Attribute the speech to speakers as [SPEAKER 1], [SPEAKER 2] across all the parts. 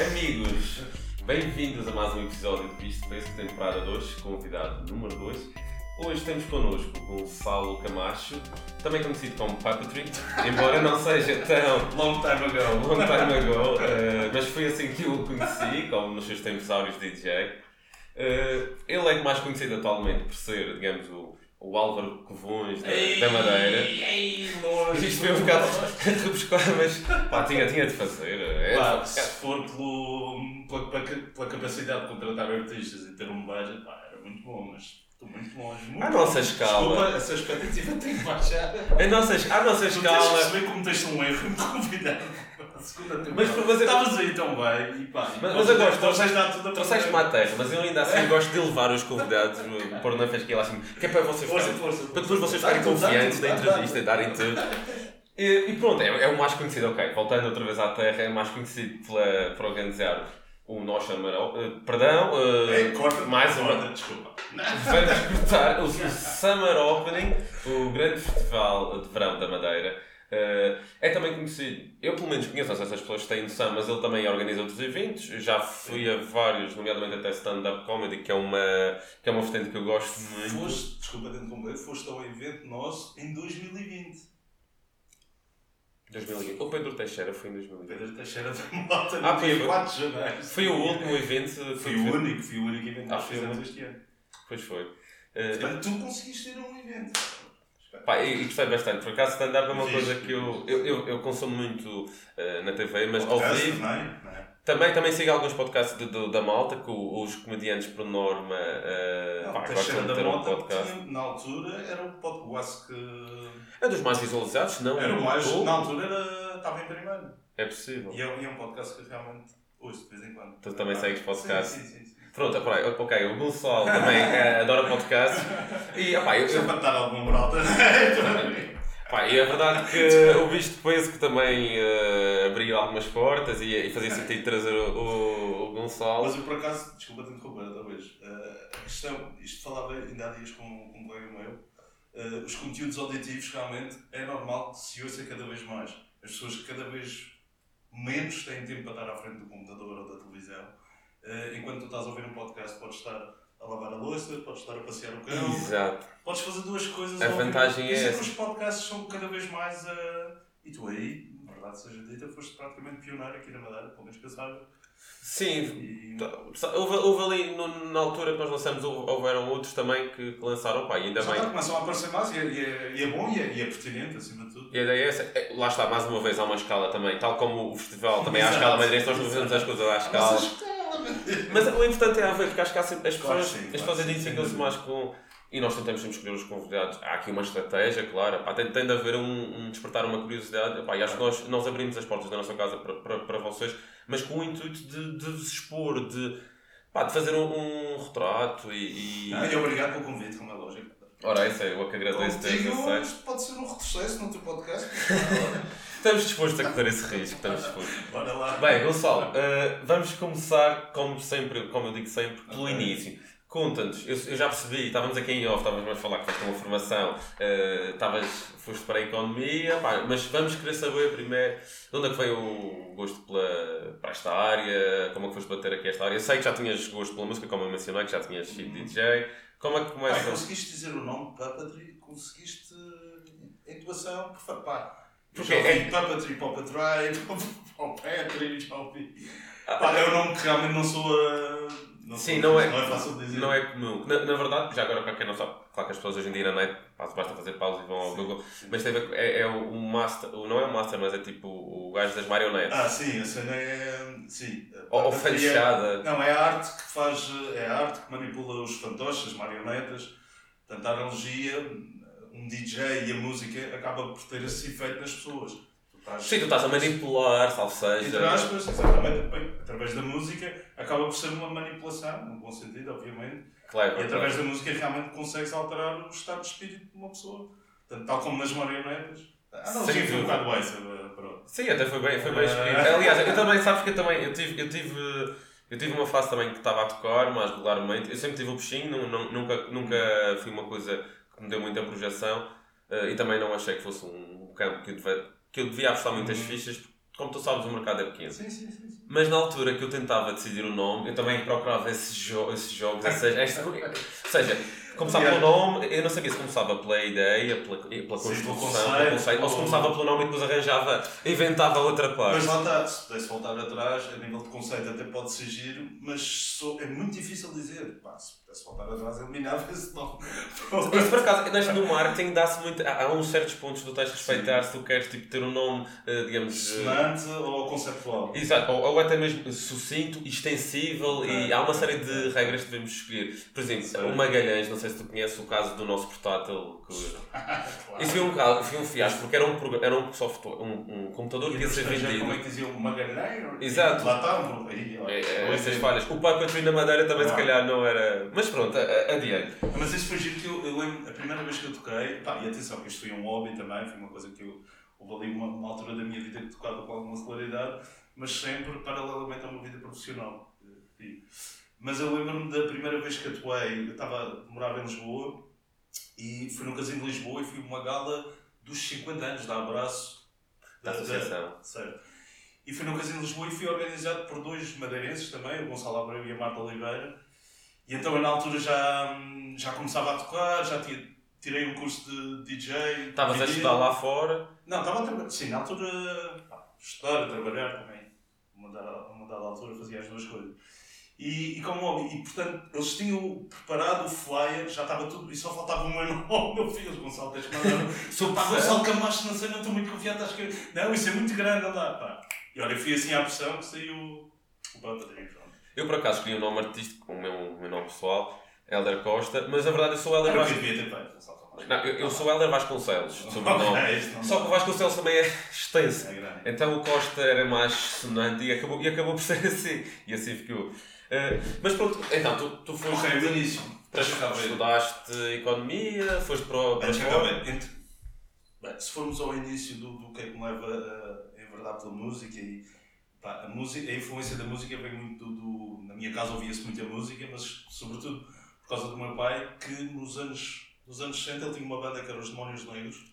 [SPEAKER 1] Amigos, bem-vindos a mais um episódio de Visto Preço, temporada 2, convidado número 2. Hoje temos connosco o Gonçalo Camacho, também conhecido como Puppetry, embora não seja tão
[SPEAKER 2] Long time ago.
[SPEAKER 1] long time ago, eh, mas foi assim que eu o conheci, como nos seus tempos áureos de DJ. Eh, ele é mais conhecido atualmente por ser, digamos, o, o Álvaro Covões da, da Madeira.
[SPEAKER 2] Ei, longe.
[SPEAKER 1] Isto foi um bocado rebuscar, mas pá, tinha, tinha de fazer. É,
[SPEAKER 2] Pá, se for pelo, pela, pela, pela capacidade de contratar artistas e ter um budget, pá, era muito bom, mas estou muito longe. Muito
[SPEAKER 1] À nossa escala.
[SPEAKER 2] Desculpa, essa expectativa tem que baixar.
[SPEAKER 1] a nossa, a nossa
[SPEAKER 2] Tu tens
[SPEAKER 1] escala.
[SPEAKER 2] perceber como tens um erro me convidar a segunda temporada.
[SPEAKER 1] Mas-
[SPEAKER 2] Estavas aí tão bem e pá.
[SPEAKER 1] Mas, mas eu gosto,
[SPEAKER 2] trouxeste dar tudo a
[SPEAKER 1] mas eu ainda assim gosto de levar os convidados, pôr na fasquia assim, que é para vocês
[SPEAKER 2] Força,
[SPEAKER 1] ficarem,
[SPEAKER 2] força.
[SPEAKER 1] para depois vocês ficarem confiantes
[SPEAKER 2] dá.
[SPEAKER 1] entrevista e darem tudo. E, e pronto, é, é o mais conhecido, ok, voltando outra vez à terra, é mais conhecido pela, por organizar o Nós Chamarão, eh, perdão, eh,
[SPEAKER 2] É, corta,
[SPEAKER 1] mais uma,
[SPEAKER 2] corta, desculpa.
[SPEAKER 1] Vamos cortar o, o Summer Opening, o grande festival de verão da Madeira. Eh, é também conhecido, eu pelo menos conheço, não sei se as pessoas têm noção, mas ele também organiza outros eventos. Eu Já fui a vários, nomeadamente até stand-up comedy, que é uma, que é uma vertente que eu gosto muito.
[SPEAKER 2] Foste, desculpa ter completo, foste ao evento nosso em 2020.
[SPEAKER 1] 2020. O Pedro Teixeira foi em 2020.
[SPEAKER 2] Pedro Teixeira
[SPEAKER 1] Ah, foi-
[SPEAKER 2] dia
[SPEAKER 1] foi-
[SPEAKER 2] 4 de janeiro.
[SPEAKER 1] Foi o último evento.
[SPEAKER 2] Foi o único, foi o único evento que
[SPEAKER 1] Ah,
[SPEAKER 2] nós
[SPEAKER 1] foi o
[SPEAKER 2] fizemos este ano.
[SPEAKER 1] Pois foi. Eh,
[SPEAKER 2] Portanto, tu conseguiste ir a um evento.
[SPEAKER 1] Pá, e, gostei bastante. Por acaso, stand-up é uma
[SPEAKER 2] Fixe,
[SPEAKER 1] coisa que eu, eu, eu, eu consumo muito eh, na TV, mas ao vivo.
[SPEAKER 2] não é?
[SPEAKER 1] Também, também sigo alguns podcasts de- do- da malta, que os comediantes, por norma, eh,
[SPEAKER 2] Não,
[SPEAKER 1] pá, gostam de ter um podcast.
[SPEAKER 2] tinha, na altura, era o podcast que...
[SPEAKER 1] É dos mais visualizados, não?
[SPEAKER 2] Era o mais...
[SPEAKER 1] Ou-
[SPEAKER 2] Na altura era, estava em primeiro.
[SPEAKER 1] É possível.
[SPEAKER 2] E é, e é um podcast que realmente ouço de vez em quando.
[SPEAKER 1] Tu também segues podcast?
[SPEAKER 2] Sim, sim, sim.
[SPEAKER 1] Pronto, ok, o Gonçalo também eh, adora podcast. E, opá, eu,
[SPEAKER 2] é
[SPEAKER 1] eu,
[SPEAKER 2] moral também.
[SPEAKER 1] pá, e é verdade que o visto penso que também eh, abriu algumas portas e, e fazia sentido trazer o, o, o Gonçalo.
[SPEAKER 2] Mas eu por acaso, desculpa te interromper outra vez, eh, a questão, isto falava ainda há dias com, com um colega meu, eh, os conteúdos auditivos realmente é normal que se ouça cada vez mais. As pessoas cada vez menos têm tempo para estar à frente do computador ou da televisão. Eh, enquanto tu estás a ouvir um podcast, podes estar a lavar a louça, podes estar a passear o cão,
[SPEAKER 1] Exato.
[SPEAKER 2] podes fazer duas coisas
[SPEAKER 1] A vantagem
[SPEAKER 2] tempo.
[SPEAKER 1] é essa.
[SPEAKER 2] que os podcasts são cada vez mais. eh, e tu aí, na verdade seja dita, foste praticamente pioneiro aqui na Madeira, pelo menos que eu saiba.
[SPEAKER 1] Sim,
[SPEAKER 2] E,
[SPEAKER 1] Tá, Houve, houve ali, no- na altura que nós lançamos, houve- houveram outros também que, que lançaram, pá, e ainda
[SPEAKER 2] Já
[SPEAKER 1] bem.
[SPEAKER 2] está, começam a aparecer mais e é, e é- e é bom e é, e é pertinente, acima de tudo.
[SPEAKER 1] E a ideia é essa. É, Lá está, mais uma vez, há uma escala também, tal como o festival também há a escala madeirense, nós não fazemos as coisas à escala.
[SPEAKER 2] Mas
[SPEAKER 1] o importante é haver, porque acho que há sempre, as
[SPEAKER 2] Claro
[SPEAKER 1] pessoas,
[SPEAKER 2] sim,
[SPEAKER 1] as
[SPEAKER 2] claro
[SPEAKER 1] pessoas identificam-se mais com. E nós tentamos sempre escolher os convidados. Há aqui uma estratégia, claro. Pá, tem, tem de haver um, um despertar uma curiosidade. Pá, e acho que nós, nós abrimos as portas da nossa casa para, para, para vocês, mas com o intuito de, de vos expor, de, pá, de fazer um, um retrato e. e...
[SPEAKER 2] Ah, e obrigado pelo convite, como é lógico.
[SPEAKER 1] Ora, isso é eu que agradeço
[SPEAKER 2] Contigo, pode ser um retrocesso no teu podcast.
[SPEAKER 1] Estamos dispostos a correr esse risco, estamos dispostos.
[SPEAKER 2] Bora lá.
[SPEAKER 1] Bem, Gonçalo, eh, vamos começar, como sempre, como eu digo sempre, pelo
[SPEAKER 2] Ok.
[SPEAKER 1] início. Conta-nos, eu, eu já percebi, estávamos aqui em off, estávamos a falar que foste uma formação, eh, estavas, foste para a economia, pá, mas vamos querer saber primeiro de onde é que veio o gosto pela, para esta área, como é que foste bater aqui esta área. Eu sei que já tinhas gosto pela música, como eu mencionei, que já tinhas sido DJ. Como é que começa?
[SPEAKER 2] conseguiste dizer o nome Puppetry, conseguiste a intuação perfeita. Pá,
[SPEAKER 1] Porque
[SPEAKER 2] já ouvi
[SPEAKER 1] é-
[SPEAKER 2] Puppetry, Puppetry, Puppetry, já ouvi.
[SPEAKER 1] Ah,
[SPEAKER 2] Pá, é um nome que realmente não sou a. Não
[SPEAKER 1] Sim, não é-
[SPEAKER 2] Não é fácil de dizer.
[SPEAKER 1] Não é comum. Na, na verdade, já agora para quem não sabe, claro que as pessoas hoje em dia na net basta fazer pausa e vão ao
[SPEAKER 2] Sim,
[SPEAKER 1] Google,
[SPEAKER 2] sim.
[SPEAKER 1] mas ver, é, é o, o master, o, não é o master, mas é tipo o gajo das marionetes.
[SPEAKER 2] Ah, sim, a cena é. Sim.
[SPEAKER 1] ou ou
[SPEAKER 2] é-
[SPEAKER 1] fechada.
[SPEAKER 2] Não, é a arte que faz. É a arte que manipula os fantoches, as marionetas. Portanto, a analogia, um DJ e a música acaba por ter esse efeito nas pessoas. Tu estás-
[SPEAKER 1] Sim, tu estás a manipular, salvo seja.
[SPEAKER 2] Entre aspas, exatamente, bem, através da música, acaba por ser uma manipulação, no bom sentido, obviamente,
[SPEAKER 1] Claro,
[SPEAKER 2] e através da música realmente consegues alterar o estado de espírito de uma pessoa. Portanto, tal como nas marionetas. Ah, não, sim, foi um bocado essa, pronto.
[SPEAKER 1] Sim, até foi bem, foi bem escrito.
[SPEAKER 2] Ah.
[SPEAKER 1] Aliás, eu também, sabes que eu também, eu tive, eu tive, eu tive uma fase também que estava a tocar mais regularmente. Eu sempre tive o não, não- nunca, nunca fui uma coisa que me deu muita projeção eh, e também não achei que fosse um campo que eu devia, que eu devia apostar muitas
[SPEAKER 2] Uhum.
[SPEAKER 1] fichas, como tu sabes, o mercado é pequeno.
[SPEAKER 2] Sim, sim, sim. sim.
[SPEAKER 1] Mas na altura que eu tentava decidir o nome, eu também procurava esses, jo esses jogos, ou seja, este- ou seja, começava pelo nome, eu não sabia se começava pela ideia, pela, pela
[SPEAKER 2] Sim,
[SPEAKER 1] construção,
[SPEAKER 2] pelo conceito,
[SPEAKER 1] conceito, ou se começava pelo nome e depois arranjava, inventava outra parte.
[SPEAKER 2] Mas lá está, se pudesse voltar atrás, a nível de conceito até pode ser giro, mas sou- é muito difícil dizer. Pá, se pudesse voltar atrás, eliminava esse nome.
[SPEAKER 1] Isso por acaso, neste no marketing dá-se muito. Há, uns certos pontos que tu tens de respeitar se tu queres tipo, ter um nome, eh, digamos. eh,
[SPEAKER 2] Sonante ou conceptual.
[SPEAKER 1] Exato, ou, ou até mesmo sucinto, extensível e
[SPEAKER 2] Ok.
[SPEAKER 1] há uma série de regras que devemos escolher. Por exemplo,
[SPEAKER 2] Certo.
[SPEAKER 1] o Magalhães, não sei se tu conheces o caso do nosso portátil. Que...
[SPEAKER 2] Claro.
[SPEAKER 1] Isso foi um, caso, foi um fiasco porque era um, programa- era um software, um, um computador
[SPEAKER 2] E
[SPEAKER 1] que ia ser vendido.
[SPEAKER 2] Como é que dizia o Magalhães?
[SPEAKER 1] Exato.
[SPEAKER 2] Lá está, um.
[SPEAKER 1] É, é,
[SPEAKER 2] Pois
[SPEAKER 1] essas
[SPEAKER 2] é.
[SPEAKER 1] falhas. O Puppetry na Madeira também se
[SPEAKER 2] Ah.
[SPEAKER 1] calhar não era. Mas pronto, adiante.
[SPEAKER 2] Mas isso foi giro que eu, eu lembro, a primeira vez que eu toquei, pá, e atenção, que isto foi um hobby também, foi uma coisa que eu, houve ali uma, uma altura da minha vida que tocava com alguma regularidade, mas sempre paralelamente a uma vida profissional. E- Mas eu lembro-me da primeira vez que atuei, eu estava, morava em Lisboa, e fui no Casino de Lisboa e fui a uma gala dos 50 anos da Abraço.
[SPEAKER 1] Da associação.
[SPEAKER 2] Certo. E fui no Casino de Lisboa e fui organizado por dois madeirenses também, o Gonçalo Abreu e a Marta Oliveira. E então eu na altura já, já começava a tocar, já tinha, tirei um curso de DJ.
[SPEAKER 1] Estavas a estudar lá fora.
[SPEAKER 2] Não, estava a trabalhar. Sim, na altura, pá, estudar, trabalhar também. Uma dada, uma dada altura fazia as duas coisas. E, e como e portanto, eles tinham preparado o flyer, já estava tudo, e só faltava o meu nome, meu filho, Gonçalo, tens que mandar. Sou pá, Gonçalo Camacho, não sei, não estou muito confiante, acho que. Não, isso é muito grande, não dá, pá. E olha, fui assim à pressão que saiu o pronto.
[SPEAKER 1] Eu por acaso escolhi um nome artístico, com o meu, o meu nome pessoal, Helder Costa, mas na verdade eu sou Helder
[SPEAKER 2] eu
[SPEAKER 1] Vasconcelos. Não, eu, eu sou Helder Vasconcelos, sobrenome.
[SPEAKER 2] Não
[SPEAKER 1] Só que o. Vasconcelos também é extenso.
[SPEAKER 2] É.
[SPEAKER 1] Então o Costa era mais sonante e acabou, e acabou por ser assim. E assim ficou. Eh, mas pronto, então tu, tu foste.
[SPEAKER 2] Ok, o início.
[SPEAKER 1] estudaste economia, foste para o. Para
[SPEAKER 2] bem, se formos ao início do, do que é que me leva a, em verdade pela música e pá, a, música, a influência da música vem muito do, do- na minha casa ouvia-se muita música, mas sobretudo por causa do meu pai que nos anos, nos anos 60 ele tinha uma banda que era os Demónios Negros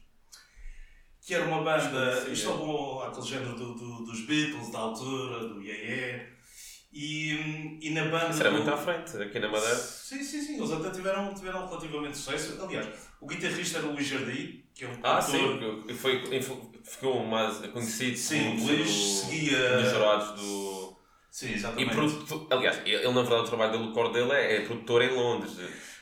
[SPEAKER 2] que era uma banda, isto levou àquele género do, do- dos Beatles da altura, do Yeah Yeah e, e na banda
[SPEAKER 1] Isso era
[SPEAKER 2] do-
[SPEAKER 1] muito à frente, aqui na Madeira.
[SPEAKER 2] Sim, sim, sim. Eles até tiveram, tiveram relativamente sucesso. Aliás, o guitarrista era o Luís Jardim, que é um
[SPEAKER 1] Ah,
[SPEAKER 2] produtor-
[SPEAKER 1] sim, foi, ficou mais conhecido
[SPEAKER 2] Sim,
[SPEAKER 1] como
[SPEAKER 2] Luís seguia-
[SPEAKER 1] dos jurados do.
[SPEAKER 2] Sim,
[SPEAKER 1] E
[SPEAKER 2] exatamente.
[SPEAKER 1] produtor, aliás, ele na verdade o trabalho dele, o core dele é, é produtor em Londres.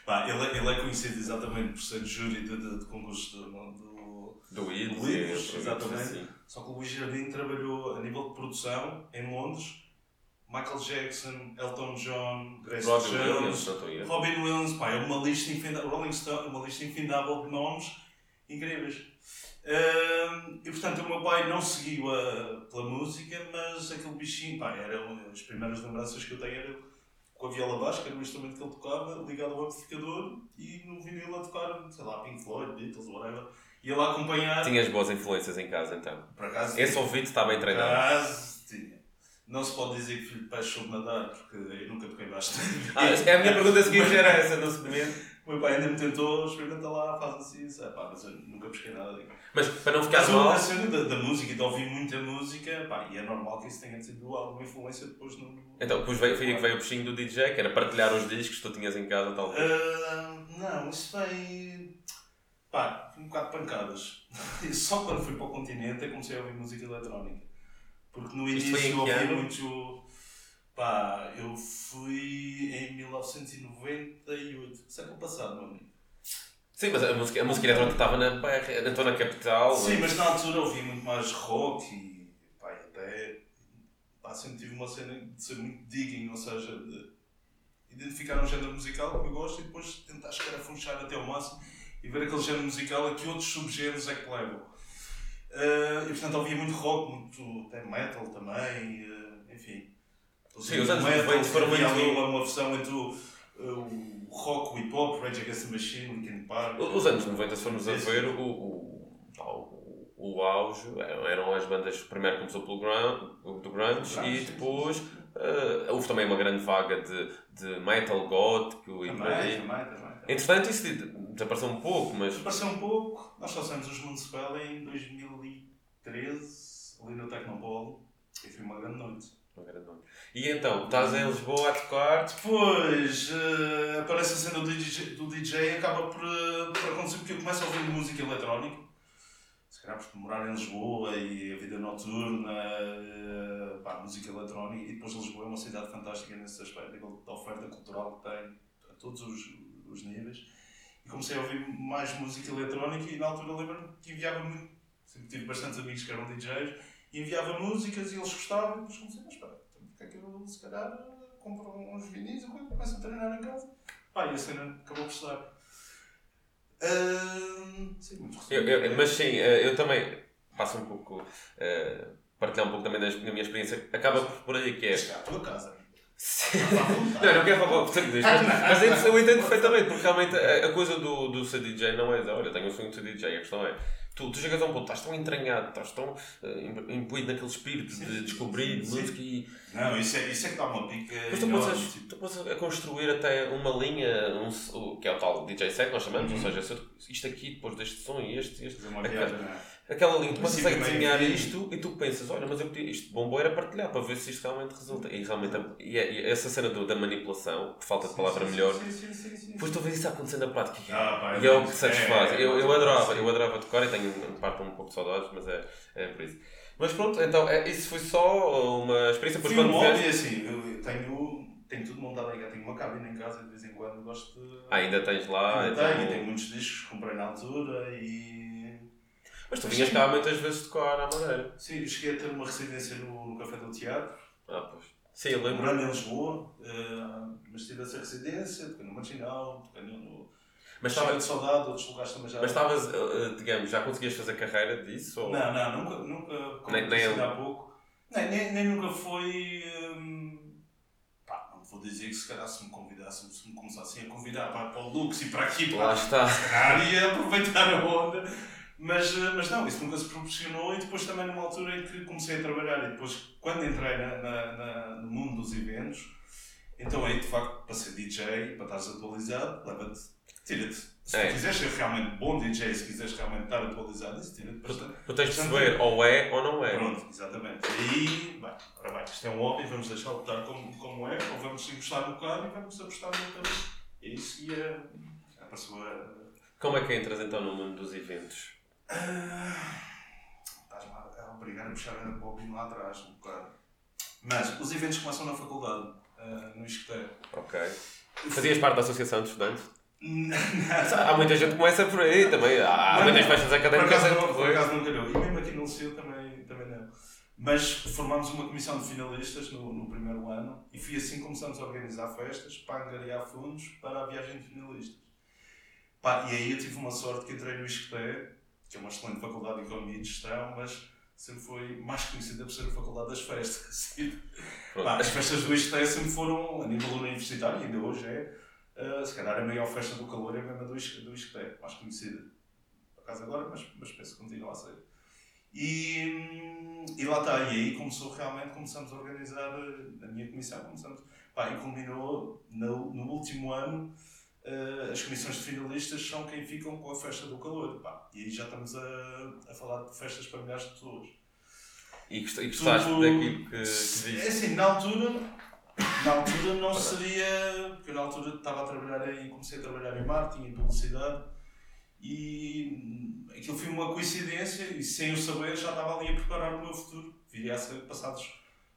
[SPEAKER 2] Pá, ele, ele é conhecido exatamente por ser júri de, de, de concursos do, do...
[SPEAKER 1] Do e-
[SPEAKER 2] exatamente.
[SPEAKER 1] assim.
[SPEAKER 2] Só que o Luís Jardim trabalhou a nível de produção em Londres. Michael Jackson, Elton John, Grace
[SPEAKER 1] Robbie
[SPEAKER 2] Jones,
[SPEAKER 1] Williams.
[SPEAKER 2] Robin Williams, pá, é uma lista infindável, Rolling Stone, uma lista infindável de nomes incríveis. E portanto o meu pai não seguiu a, pela música, mas aquele bichinho, pá, era uma- as primeiras lembranças que eu tenho era com a viola basca, era o instrumento que ele tocava, ligado ao amplificador e no vinil a tocar, sei lá, Pink Floyd, Beatles, whatever. Ia lá acompanhar.
[SPEAKER 1] Tinhas boas influências em casa então.
[SPEAKER 2] Por acaso,
[SPEAKER 1] Esse ouvido está bem
[SPEAKER 2] por
[SPEAKER 1] treinado.
[SPEAKER 2] acaso tinha. Não se pode dizer que filho de peixe soube nadar, porque eu nunca toquei bastante.
[SPEAKER 1] Ah, é a minha pergunta seguinte era essa, não se comenta.
[SPEAKER 2] O meu pai ainda me tentou, experimenta lá, faz assim, sabe? Pá, mas eu nunca pesquei nada. digo.
[SPEAKER 1] Mas para não ficar
[SPEAKER 2] Mas
[SPEAKER 1] mal,
[SPEAKER 2] a cena da, da música e de ouvir muita música, pá, e é normal que isso tenha tido alguma influência depois no.
[SPEAKER 1] então depois veio, foi aí que veio o bichinho do DJ, que era partilhar os discos que tu tinhas em casa, talvez.
[SPEAKER 2] Ah, não, isso vem. pá, um bocado de pancadas. Só quando fui para o continente é que comecei a ouvir música eletrónica. Porque no
[SPEAKER 1] Isto
[SPEAKER 2] início ouvia
[SPEAKER 1] ano?
[SPEAKER 2] muito. pá, eu fui em 1998, século passado, meu amigo.
[SPEAKER 1] Sim, mas a música, a música eletrónica estava na, BR, estou na capital.
[SPEAKER 2] Sim, mas na altura ouvia muito mais rock e pá, até pá, sempre tive uma cena de ser muito digging, ou seja, de identificar um género musical que eu gosto e depois tentar escarafunchar até ao máximo e ver aquele género musical a que outros subgéneros é que levam. Ah, e portanto ouvia muito rock, muito até metal também, ah, enfim.
[SPEAKER 1] Sim, os anos
[SPEAKER 2] Metal,
[SPEAKER 1] 90 foram muito-
[SPEAKER 2] ali uma, versão entre o, o rock, o hip hop, Rage Against the Machine, Linkin Park.
[SPEAKER 1] Os anos 90, se formos a ver, o, o, o, o auge eram as bandas. Primeiro começou pelo grunge, do grunge
[SPEAKER 2] Grunge,
[SPEAKER 1] e depois eh, houve também uma grande vaga de, de metal gótico e por
[SPEAKER 2] Também,
[SPEAKER 1] aí.
[SPEAKER 2] também, também. também.
[SPEAKER 1] Entretanto, isso desapareceu um pouco, mas
[SPEAKER 2] Desapareceu um pouco. Nós saímos os Municipal em 2013, ali no Tecnopolo e foi uma grande noite.
[SPEAKER 1] Uma grande noite. E então, estás em Lisboa a tocar?
[SPEAKER 2] Depois uh, aparece a cena do DJ, do DJ e acaba por, uh, por acontecer porque eu começo a ouvir música eletrónica. Se calhar por morar em Lisboa e a vida noturna, uh, pá, música eletrónica. E depois Lisboa é uma cidade fantástica nesse aspecto, da oferta cultural que tem a todos os, os níveis. E comecei a ouvir mais música eletrónica e na altura lembro-me que enviava muito. Sempre tive bastantes amigos que eram DJs e enviava músicas e eles gostavam e depois comecei, mas espera, então porque é que eu se calhar compro uns vinis e começo a treinar em casa? Pá, e a cena acabou por. Uh, sim, muito
[SPEAKER 1] eu, eu, Mas sim, eh, eu também passo um pouco. Uh, partilhar um pouco também da minha experiência. Acaba por aí que é.
[SPEAKER 2] Chegar à tua casa.
[SPEAKER 1] Sim. Não, não quero falar por disto, mas, mas eu entendo perfeitamente, porque realmente a, a coisa do, do ser DJ não é dizer, olha, tenho um sonho de ser DJ, a questão é Tu, tu chegas a um ponto, estás tão entranhado, estás tão uh, imbuído naquele espírito sim, de descobrir sim, música e.
[SPEAKER 2] Não, isso é, isso é que dá uma pica.
[SPEAKER 1] Mas tu podes, tipo... tu podes a construir até uma linha, um, que é o tal DJ set, nós chamamos, uhum. ou seja, isto aqui, depois deste som e este, este.
[SPEAKER 2] Uma viagem, é?
[SPEAKER 1] Aquela linha, tu consegues desenhar isto e tu pensas, olha, mas eu pedi isto bom era partilhar para ver se isto realmente resulta. E realmente, e, é, e essa cena do, da manipulação, por falta de palavra
[SPEAKER 2] sim,
[SPEAKER 1] melhor,
[SPEAKER 2] sim, sim, sim, sim,
[SPEAKER 1] depois tu vês isso acontecer na prática.
[SPEAKER 2] Ah, pá,
[SPEAKER 1] e é, o que satisfaz. É, eu, eu adorava, eu adorava tocar e tenho parte um pouco de saudades, mas é, é por isso. Mas pronto, então é, isso foi só uma experiência.
[SPEAKER 2] Depois, quando um fez... assim, eu tenho, tenho tudo montado em casa, tenho uma cabine em casa de vez em quando gosto de.
[SPEAKER 1] Ah, ainda tens lá?
[SPEAKER 2] Ainda então... tenho, tenho muitos discos, comprei na altura e
[SPEAKER 1] mas tu vinhas cá muitas vezes tocar à Madeira.
[SPEAKER 2] Sim, cheguei a ter uma residência no, no Café do Teatro.
[SPEAKER 1] Ah, pois. Sim, eu lembro.
[SPEAKER 2] Morando em Lisboa, uh, mas tive essa residência, toquei no Marginal, toquei no. Mas estava de saudade, outros lugares também já.
[SPEAKER 1] Mas estavas, uh, digamos, já conseguias fazer carreira disso? Ou...
[SPEAKER 2] Não, não, nunca, nunca como nem, nem há pouco. Nem, nem, nem nunca foi. Um, pá, não vou dizer que se calhar se me convidassem, se me começassem a convidar para, para o Lux e para aqui, para,
[SPEAKER 1] Lá está.
[SPEAKER 2] se calhar ia aproveitar a onda. Mas, eh, mas não, isso nunca se proporcionou e depois também numa altura em que comecei a trabalhar e depois quando entrei na, na, na no mundo dos eventos, então aí de facto para ser DJ, para estares atualizado, leva-te, tira-te. Se é. quiseres ser realmente bom DJ, se quiseres realmente estar atualizado, isso tira-te bastante.
[SPEAKER 1] Tu tens de perceber ou é ou não é.
[SPEAKER 2] Pronto, exatamente. E bem, ora bem, isto é um hobby, vamos deixá-lo estar como, como é, ou vamos encostar no carro e vamos apostar no carro. É isso e para a sua.
[SPEAKER 1] Como é que entras então no mundo dos eventos?
[SPEAKER 2] Ah, estás-me a obrigar a puxar a bobina lá atrás um bocado. Mas os eventos começam na faculdade, uh, no escoteiro.
[SPEAKER 1] Ok. Fazias parte da Associação de Estudantes? Há muita gente que começa por aí também. Há não, muitas festas académicas.
[SPEAKER 2] Por acaso, por acaso nunca não. E mesmo aqui no Liceu também, também não. Mas formámos uma comissão de finalistas no, no primeiro ano e foi assim que começamos a organizar festas para angariar fundos para a viagem de finalistas. Pá, e aí eu tive uma sorte que entrei no Isqueté que é uma excelente faculdade de Economia e Gestão, mas sempre foi mais conhecida por ser a Faculdade das Festas. as festas do ISTE sempre foram, a nível universitário, e ainda hoje é, uh, se calhar a maior festa do calor é a mesma do ISTE, mais conhecida. Por acaso agora, mas, mas penso que continua a ser. E, e lá está, e aí começou realmente, começamos a organizar a minha comissão, começamos, pá, e culminou no, no último ano uh, as comissões de finalistas são quem ficam com a festa do calor. Pá. E aí já estamos a, a falar de festas para milhares de pessoas.
[SPEAKER 1] E gostaste Tudo, daquilo que, que disse?
[SPEAKER 2] É assim, na altura, na altura não seria. Porque eu na altura estava a trabalhar em. comecei a trabalhar em marketing e publicidade e aquilo foi uma coincidência e sem eu saber já estava ali a preparar o meu futuro. Viria a ser passados.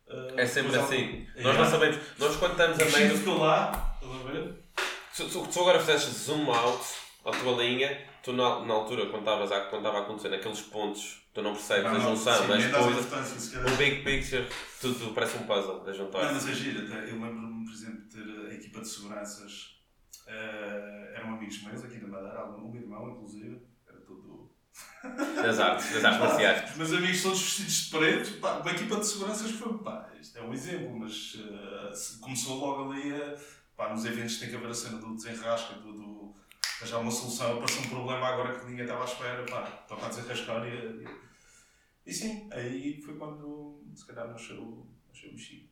[SPEAKER 1] Uh, é sempre assim. Nós não sabemos. Nós quando estamos a meio.
[SPEAKER 2] ficou lá, estás a ver?
[SPEAKER 1] Se, tu agora fizeste zoom out à tua linha, tu na, na altura, quando estavas a, quando estava a acontecer naqueles pontos, tu não percebes a junção, sim, mas depois o big picture, tudo parece um puzzle a juntar.
[SPEAKER 2] Não, mas é giro, eu lembro-me, por exemplo, de ter a equipa de seguranças, uh, eram amigos meus aqui da Madeira, um irmão inclusive, era todo.
[SPEAKER 1] das artes, das artes marciais.
[SPEAKER 2] Os meus amigos todos vestidos de preto, pá, uma equipa de seguranças foi, pá, isto é um exemplo, mas uh, começou logo ali a pá, nos eventos tem que haver a cena do desenrasca, do, do arranjar uma solução, apareceu um problema agora que ninguém estava à espera, pá, toca a desenrascar e, e, e sim, aí foi quando se calhar nasceu, nasceu o Chico.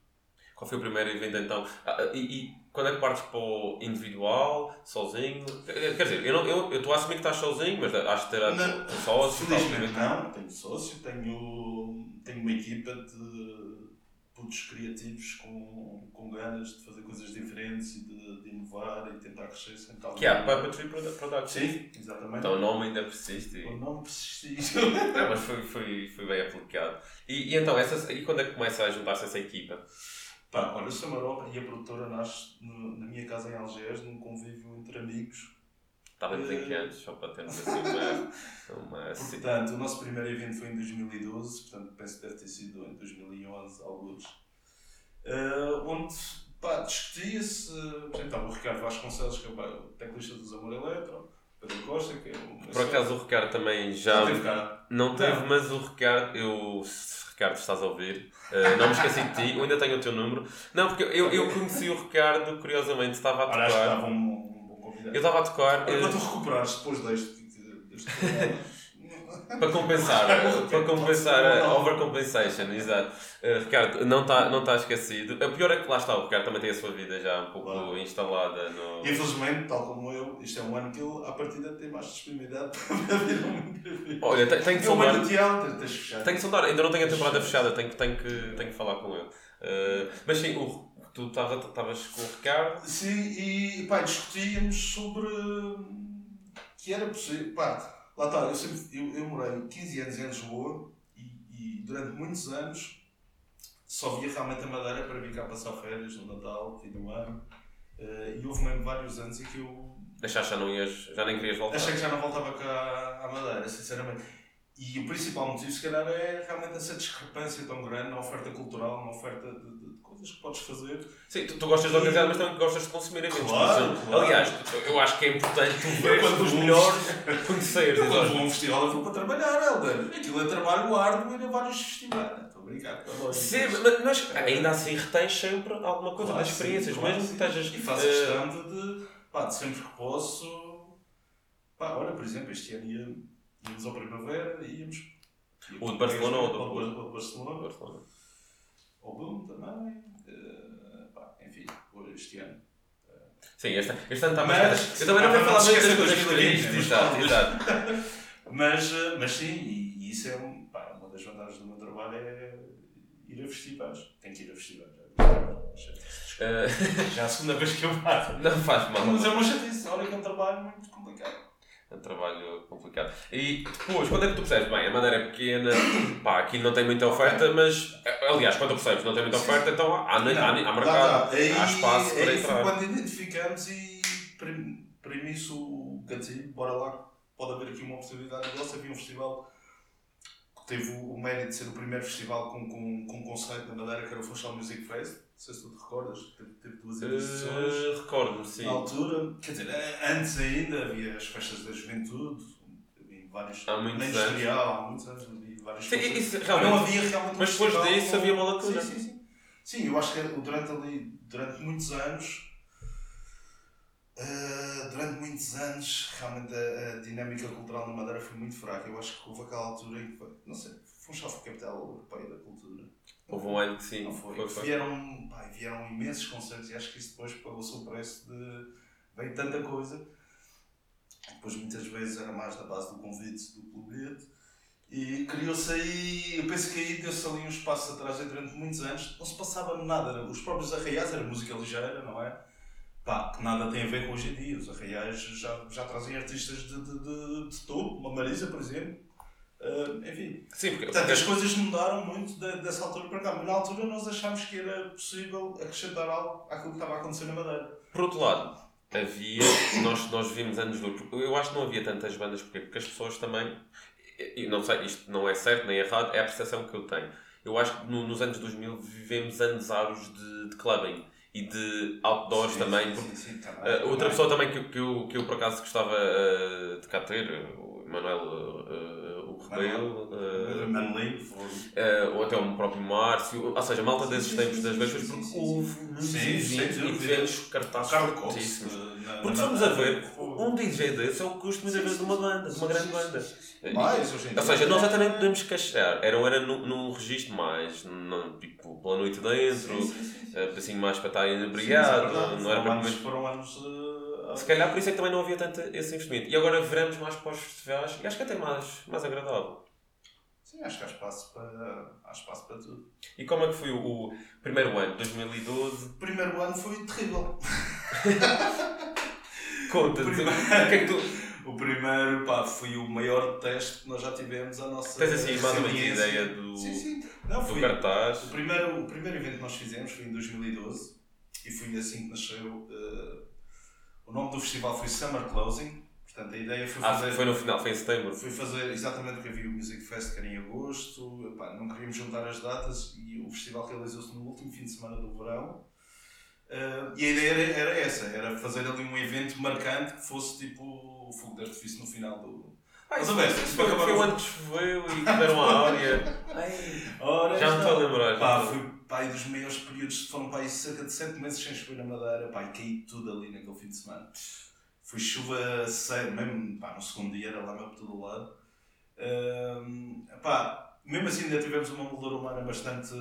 [SPEAKER 1] Qual foi o primeiro evento então? Ah, e, e quando é que partes para o individual, sozinho? Quer dizer, eu estou eu, eu a assumir que estás sozinho, mas acho que terá sócio.
[SPEAKER 2] Felizmente não, tenho sócio, tenho, tenho uma equipa de putos criativos com, com ganas de fazer coisas diferentes e de, de inovar e tentar crescer sem tal.
[SPEAKER 1] Que é a Puppetry Production.
[SPEAKER 2] Sim, exatamente.
[SPEAKER 1] Então o nome ainda persiste.
[SPEAKER 2] O nome persiste.
[SPEAKER 1] não, mas foi, foi, foi bem aplicado. E, e então, essa, e quando é que começa a juntar-se essa equipa?
[SPEAKER 2] Pá, olha, o Samaropa e a produtora nasce no, na minha casa em Algés, num convívio entre amigos.
[SPEAKER 1] Estava em que anos, só para termos assim uma.
[SPEAKER 2] uma portanto, o nosso primeiro evento foi em 2012, portanto penso que deve ter sido em 2011, alguns. Uh, onde pá, discutia-se. Uh, estava o Ricardo Vasconcelos, que é o teclista dos Amor Eletro, Pedro Costa, que é o.
[SPEAKER 1] Por acaso o Ricardo também já.
[SPEAKER 2] Não teve cá.
[SPEAKER 1] Não teve, não. mas o Ricardo, eu Ricardo, estás a ouvir. Uh, não me esqueci de ti, eu ainda tenho o teu número. Não, porque eu, eu conheci o Ricardo, curiosamente, estava a tocar.
[SPEAKER 2] Olha,
[SPEAKER 1] Eu estava a tocar.
[SPEAKER 2] Olha, quando tu recuperares depois deste. deste
[SPEAKER 1] para compensar, para compensar a overcompensation, exato. Uh, Ricardo, não está não tá esquecido. A pior é que lá está, o Ricardo também tem a sua vida já um pouco claro. instalada no.
[SPEAKER 2] Infelizmente, tal como eu, isto é um ano que ele, à partida, tem mais disponibilidade para ver um
[SPEAKER 1] Olha, tem, tem que sondar.
[SPEAKER 2] É.
[SPEAKER 1] Tem que sondar, ainda não tenho a temporada fechada, tenho, tenho, que, tenho que falar com ele. Uh, mas sim, o, tu estavas com o Ricardo.
[SPEAKER 2] Sim, e pá, discutíamos sobre que era possível. Pá, Lá está, eu, sempre, eu, eu morei 15 anos em Lisboa e, e, durante muitos anos só via realmente a Madeira para vir cá passar férias no Natal, fim do ano. Uh, e houve mesmo vários anos em que eu.
[SPEAKER 1] Achaste já não ias, já nem querias voltar?
[SPEAKER 2] Achei que já não voltava cá à Madeira, sinceramente. E o principal motivo, se calhar, é realmente essa discrepância tão grande na oferta cultural, na oferta de, de coisas que podes fazer.
[SPEAKER 1] Sim, tu, tu gostas de organizar, mas também gostas de consumir eventos.
[SPEAKER 2] Claro, claro.
[SPEAKER 1] Aliás, eu acho que é importante tu ver os melhores conheceres.
[SPEAKER 2] Quando vou a um festival, eu vou para trabalhar, Helder. Aquilo é trabalho árduo ir a vários festivais. Estou a brincar.
[SPEAKER 1] Sim, mas ainda assim retens sempre alguma coisa claro, das experiências, sim, mesmo que estejas.
[SPEAKER 2] E faço questão de, de, pá, de sempre que posso. Pá, olha, por exemplo, este ano ia, íamos ao Primavera e íamos
[SPEAKER 1] o de Barcelona ou
[SPEAKER 2] do Barcelona? Barcelona. Ao Boom também. Uh, pá, enfim, este ano.
[SPEAKER 1] Sim, este, este ano está mais. Eu também não quero falar muito das coisas que
[SPEAKER 2] exato, exato. mas, eh, mas sim, e, e isso é um, pá, uma das vantagens do meu trabalho é ir a festivais. Tenho que ir a festivais. Uh... Já é a segunda vez que eu vou.
[SPEAKER 1] Não faz mal.
[SPEAKER 2] Mas é uma chatice. Olha que é um trabalho muito complicado.
[SPEAKER 1] É um trabalho complicado. E depois, quando é que tu percebes? Bem, a maneira é pequena, pá, aqui não tem muita oferta, mas aliás, quando tu percebes não tem muita oferta, então há, há, não, há, há mercado,
[SPEAKER 2] aí,
[SPEAKER 1] há espaço
[SPEAKER 2] aí
[SPEAKER 1] para entrar.
[SPEAKER 2] quando identificamos e para mim isso o gatilho, bora lá, pode haver aqui uma oportunidade de negócio. Havia um festival que teve o mérito de ser o primeiro festival com, com, com um conceito na Madeira, que era o Funchal Music Fest não sei se tu te recordas, teve, teve duas edições.
[SPEAKER 1] Uh, Recordo-me, sim.
[SPEAKER 2] Na altura, quer dizer, antes ainda havia as festas da juventude, em vários.
[SPEAKER 1] Há muitos anos.
[SPEAKER 2] Industrial, há muitos anos, havia várias
[SPEAKER 1] sim, isso, realmente,
[SPEAKER 2] Não havia realmente.
[SPEAKER 1] Mas depois disso havia uma lacuna.
[SPEAKER 2] Sim, sim, sim. Sim, eu acho que durante ali, durante muitos anos. Uh, durante muitos anos, realmente a, a, dinâmica cultural na Madeira foi muito fraca. Eu acho que houve aquela altura em que, não sei, Funchal foi capital europeia da cultura.
[SPEAKER 1] Houve um ano que sim.
[SPEAKER 2] Foi. foi, foi. Vieram, pá, vieram imensos concertos e acho que isso depois pagou-se o preço de. veio tanta coisa. Depois muitas vezes era mais na base do convite do pelo bilhete. E criou-se aí, eu penso que aí deu-se ali um espaço atrás durante muitos anos, não se passava nada, os próprios arraiais era música ligeira, não é? Pá, que nada tem a ver com hoje em dia, os arraiais já, já trazem artistas de, de, de, de topo, uma Marisa, por exemplo, Uh, enfim,
[SPEAKER 1] Sim, porque,
[SPEAKER 2] portanto, porque... as coisas mudaram muito de, dessa altura para cá, mas na altura nós achámos que era possível acrescentar algo àquilo que estava a acontecer na Madeira.
[SPEAKER 1] Por outro lado, havia, nós, nós vimos anos luz, eu acho que não havia tantas bandas, porque, porque as pessoas também, e não sei, isto não é certo nem errado, é a percepção que eu tenho. Eu acho que no, nos anos 2000 vivemos anos aros de, de clubbing e de outdoors sim, também.
[SPEAKER 2] Sim, sim,
[SPEAKER 1] também, uh, outra pessoa também que, que, eu, que eu por acaso gostava uh, de cá ter, o Manuel uh, Rebelo, uh, ou até o próprio Márcio, ou seja, malta desses tempos das vezes, porque houve muitos eventos, cartazes fortíssimos. Porque fomos a ver, um DJ desse é o custo muitas vezes de uma banda, de uma grande banda.
[SPEAKER 2] Mais,
[SPEAKER 1] Ou seja, nós até nem podemos queixar, era, era num, registro mais, tipo pela noite dentro,
[SPEAKER 2] Sim, sim, sim, sim.
[SPEAKER 1] assim mais para estar
[SPEAKER 2] isso é
[SPEAKER 1] não era para
[SPEAKER 2] foram anos
[SPEAKER 1] Se calhar por isso é que também não havia tanto esse investimento. E agora viramos mais para os festivais e acho que é até mais, mais agradável.
[SPEAKER 2] Sim, acho que há espaço para, há espaço para tudo.
[SPEAKER 1] E como é que foi o, o primeiro ano, 2012?
[SPEAKER 2] O primeiro ano foi terrível.
[SPEAKER 1] Conta-te,
[SPEAKER 2] O primeiro-
[SPEAKER 1] que é que tu.
[SPEAKER 2] O primeiro, pá, foi o maior teste que nós já tivemos à nossa
[SPEAKER 1] Tens assim mais
[SPEAKER 2] resiliência.
[SPEAKER 1] ideia do,
[SPEAKER 2] Sim, sim. Não,
[SPEAKER 1] do
[SPEAKER 2] foi,
[SPEAKER 1] cartaz?
[SPEAKER 2] o, primeiro, o primeiro evento que nós fizemos foi em 2012 e foi assim que nasceu. eh, o nome do festival foi Summer Closing. Portanto, a ideia foi
[SPEAKER 1] Ah,
[SPEAKER 2] fazer.
[SPEAKER 1] foi no final, foi em setembro.
[SPEAKER 2] Foi fazer exatamente porque havia o Music Fest que era em agosto, epá, não queríamos juntar as datas e o festival realizou-se no último fim de semana do verão. Ah, e a ideia era, era essa, era fazer ali um evento marcante que fosse tipo o fogo de artifício no final do.
[SPEAKER 1] Ah,
[SPEAKER 2] Mas,
[SPEAKER 1] foi,
[SPEAKER 2] isso
[SPEAKER 1] foi,
[SPEAKER 2] foi
[SPEAKER 1] o ano que choveu e tiveram a áurea.
[SPEAKER 2] Ora,
[SPEAKER 1] Já me estou a lembrar.
[SPEAKER 2] Pá, foi pá, aí dos maiores períodos, foram pá, aí cerca de 7 meses sem chover na Madeira, pá, e caiu tudo ali naquele fim de semana. Foi chuva séria, mesmo pá, no segundo dia era lama por todo o lado. Ahm, pá, mesmo assim ainda tivemos uma moldura humana bastante,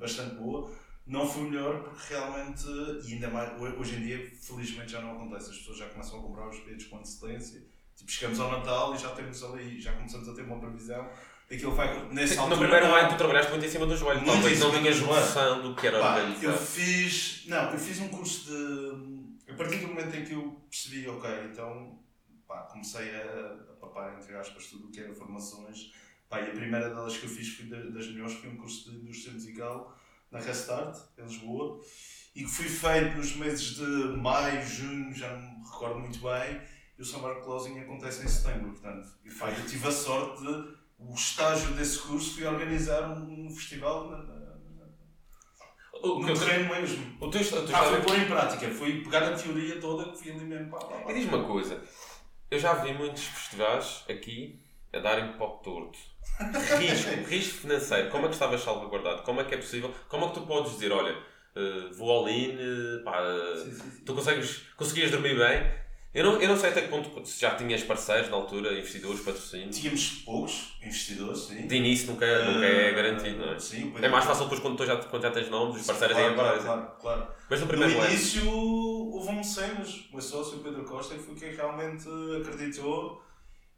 [SPEAKER 2] bastante boa. Não foi melhor porque realmente, e ainda mais, ho- hoje em dia, felizmente já não acontece. As pessoas já começam a comprar os bilhetes com antecedência. Tipo, chegamos ao Natal e já temos ali, já começamos a ter uma previsão daquilo que vai. Nessa
[SPEAKER 1] No
[SPEAKER 2] altura,
[SPEAKER 1] primeiro
[SPEAKER 2] não.
[SPEAKER 1] ano tu trabalhaste muito em cima do joelho, talvez não tinhas noção do que era
[SPEAKER 2] Pá, eu fiz. Não, eu fiz um curso de. A partir do momento em que eu percebi, ok, então pá, comecei a, a papar, entre aspas, tudo o que era formações. Pá, e a primeira delas que eu fiz foi da- das melhores, foi um curso de indústria musical na Restart, em Lisboa, e que foi feito nos meses de maio, junho, já não me recordo muito bem, e o Summer Closing acontece em setembro, portanto, e, pá, eu tive a sorte de, o estágio desse curso foi organizar um, um festival na, na,
[SPEAKER 1] O,
[SPEAKER 2] no terreno mesmo.
[SPEAKER 1] o teu, o teu
[SPEAKER 2] Ah, foi pôr em prática, foi pegar a teoria toda que fui ali mesmo pá, pá.
[SPEAKER 1] E diz-me uma coisa, eu já vi muitos festivais aqui a darem para o torto. Risco, risco financeiro, como é que estavas salvaguardado? Como é que é possível? Como é que tu podes dizer, olha, eh, vou all in, eh, pá, eh,
[SPEAKER 2] Sim, sim, sim.
[SPEAKER 1] tu consegues, conseguias dormir bem? Eu não, eu não sei até que ponto, se já tinhas parceiros na altura, investidores, patrocínios.
[SPEAKER 2] Tínhamos poucos investidores, sim.
[SPEAKER 1] De início nunca, nunca é garantido, não é?
[SPEAKER 2] Sim,
[SPEAKER 1] É mais fácil depois quando tu já, tens nomes, os parceiros aí
[SPEAKER 2] claro, claro,
[SPEAKER 1] aparecem.
[SPEAKER 2] claro, claro.
[SPEAKER 1] Mas no
[SPEAKER 2] No
[SPEAKER 1] primeiro ano.
[SPEAKER 2] início houve um mecenas, o meu sócio, o Pedro Costa, foi quem realmente acreditou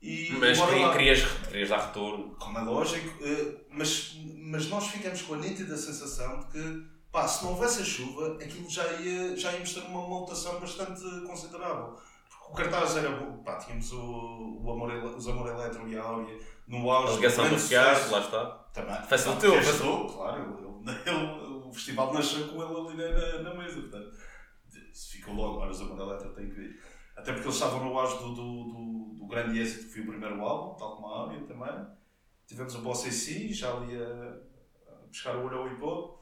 [SPEAKER 2] e
[SPEAKER 1] Mas queria- querias, querias dar retorno.
[SPEAKER 2] Como é lógico, eh, mas, mas nós ficamos com a nítida sensação de que, pá, se não houvesse a chuva, aquilo já, ia, já íamos ter uma montação bastante considerável. O cartaz era bom, pá, tínhamos o, o Amor, os Amor Eletro e a Áurea no
[SPEAKER 1] A
[SPEAKER 2] auge.
[SPEAKER 1] ligação
[SPEAKER 2] grande
[SPEAKER 1] do
[SPEAKER 2] sucesso.
[SPEAKER 1] lá está.
[SPEAKER 2] Também.
[SPEAKER 1] Facilitou,
[SPEAKER 2] Ah, facilitou, claro. Ele, ele- o festival nasceu com ele ali na, na mesa, portanto, se ficou logo, ora, os Amor Eletro têm que vir. Até porque eles estavam no auge do, do, do, do grande êxito que foi o primeiro álbum, tal como a Áurea também. Tivemos o Boss AC, já ali a, a buscar o Ouro e Pop.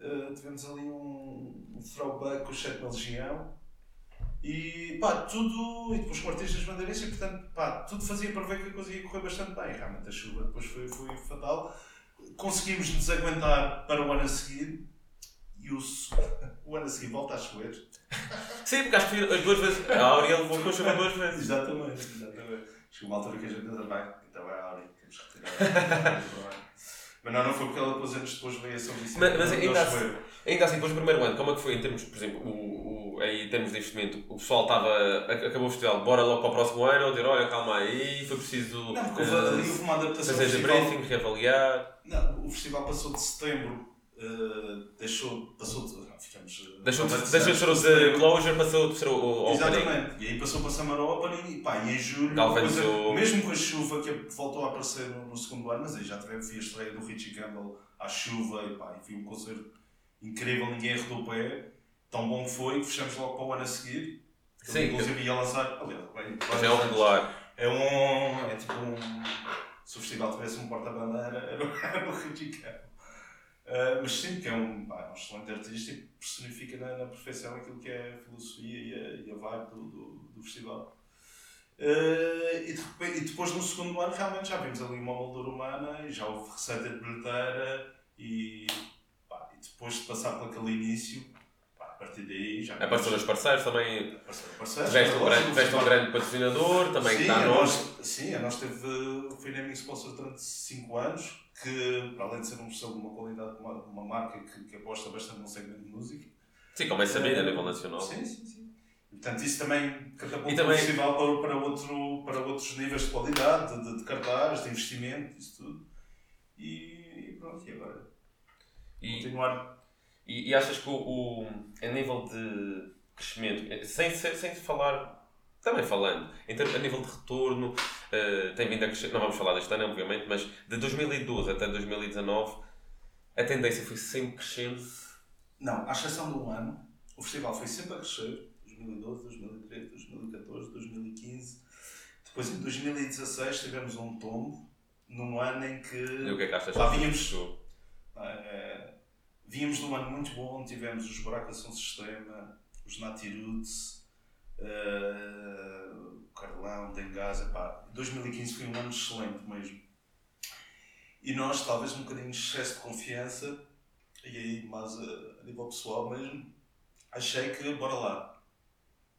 [SPEAKER 2] Uh, tivemos ali um, um throwback com o Sétima Legião. E pá, tudo. E depois com artistas bandeirenses, e portanto, pá, tudo fazia para ver que a coisa ia correr bastante bem. Realmente a chuva depois foi, foi fatal. Conseguimos nos aguentar para o ano a seguir. E o, o ano a seguir volta a chover.
[SPEAKER 1] Sim, porque acho que as duas vezes. A Áurea levou com a chuva duas vezes.
[SPEAKER 2] Exatamente, exatamente. Chegou uma altura que a gente pensa, bem, então é a Áurea, temos que retirar. Mas não, não foi porque ela depois anos depois veio a São Vicente.
[SPEAKER 1] Mas- mas ainda
[SPEAKER 2] choveu.
[SPEAKER 1] Ainda assim, depois do primeiro ano, como é que foi em termos, por exemplo, o, o, em termos de investimento? O pessoal estava. Acabou o festival, bora logo para o próximo ano, ou dizer, olha, calma aí, foi preciso.
[SPEAKER 2] Não, porque houve, ali houve uma adaptação.
[SPEAKER 1] fazer briefing, reavaliar.
[SPEAKER 2] Não, o festival passou de setembro, eh, deixou, passou de, não, ficamos, eh,
[SPEAKER 1] Deixou de, deixou de ser o
[SPEAKER 2] setembro.
[SPEAKER 1] closure, passou de ser o, o opening.
[SPEAKER 2] Exatamente, e aí passou para Summer Opening e pá, e em julho, coisa- mesmo com a chuva que voltou a aparecer no, no segundo ano, mas aí já vi a estreia do Richie Campbell à chuva e pá, e foi um concerto incrível, ninguém arredou o pé, tão bom que foi, que fechamos logo para o ano a seguir. Ele,
[SPEAKER 1] Sim,
[SPEAKER 2] inclusive ia lançar, aliás, bem,
[SPEAKER 1] é um regular.
[SPEAKER 2] é um. É tipo um. Se o festival tivesse um porta-bandeira, o- era o Richie Campbell. Uh, mas sim, que é um, pá, é um excelente artista e personifica na, na perfeição aquilo que é a filosofia e a, e a vibe do, do, do festival. Uh, e, de repente- e depois no segundo ano realmente já vimos ali uma moldura humana e já houve receita de bilheteira e, pá, e depois de passar por aquele início, pá, a partir daí já
[SPEAKER 1] Apareceu nos parceiros também. Tiveste um
[SPEAKER 2] lógico,
[SPEAKER 1] grande, tiveste um grande patrocinador, também que
[SPEAKER 2] sim,
[SPEAKER 1] está
[SPEAKER 2] a
[SPEAKER 1] nós,
[SPEAKER 2] sim, a nós teve, foi naming sponsor durante 5 anos, que para além de ser um selo de uma qualidade, uma, uma marca que, que aposta bastante no segmento de música.
[SPEAKER 1] Sim, como é sabido a nível nacional.
[SPEAKER 2] Sim, sim, sim. E, portanto, isso também catapulta
[SPEAKER 1] também-
[SPEAKER 2] o festival para, para, outro, para outros níveis de qualidade, de, de cartaz, de investimento, isso tudo. E, e pronto, e agora?
[SPEAKER 1] E,
[SPEAKER 2] Continuar.
[SPEAKER 1] e, e achas que o, o, a nível de crescimento, sem, sem, sem falar, também falando, termos, a nível de retorno, eh, tem vindo a crescer, não vamos falar deste ano, obviamente, mas de 2012 até 2019, a tendência foi sempre crescendo.
[SPEAKER 2] Não, à exceção de um ano, o festival foi sempre a crescer. 2012, 2013, 2014, 2015. Depois, em 2016, tivemos um tombo, num ano em que...
[SPEAKER 1] E o que é que achas?
[SPEAKER 2] Lá vínhamos-
[SPEAKER 1] chegou?
[SPEAKER 2] Eh, vínhamos de um ano muito bom, tivemos os Buracos São Sistema, os Nati Roots, eh, o Carlão, Dengaza, pá. 2015 foi um ano excelente mesmo. E nós, talvez um bocadinho de excesso de confiança, e aí mais a, a nível pessoal mesmo, achei que bora lá.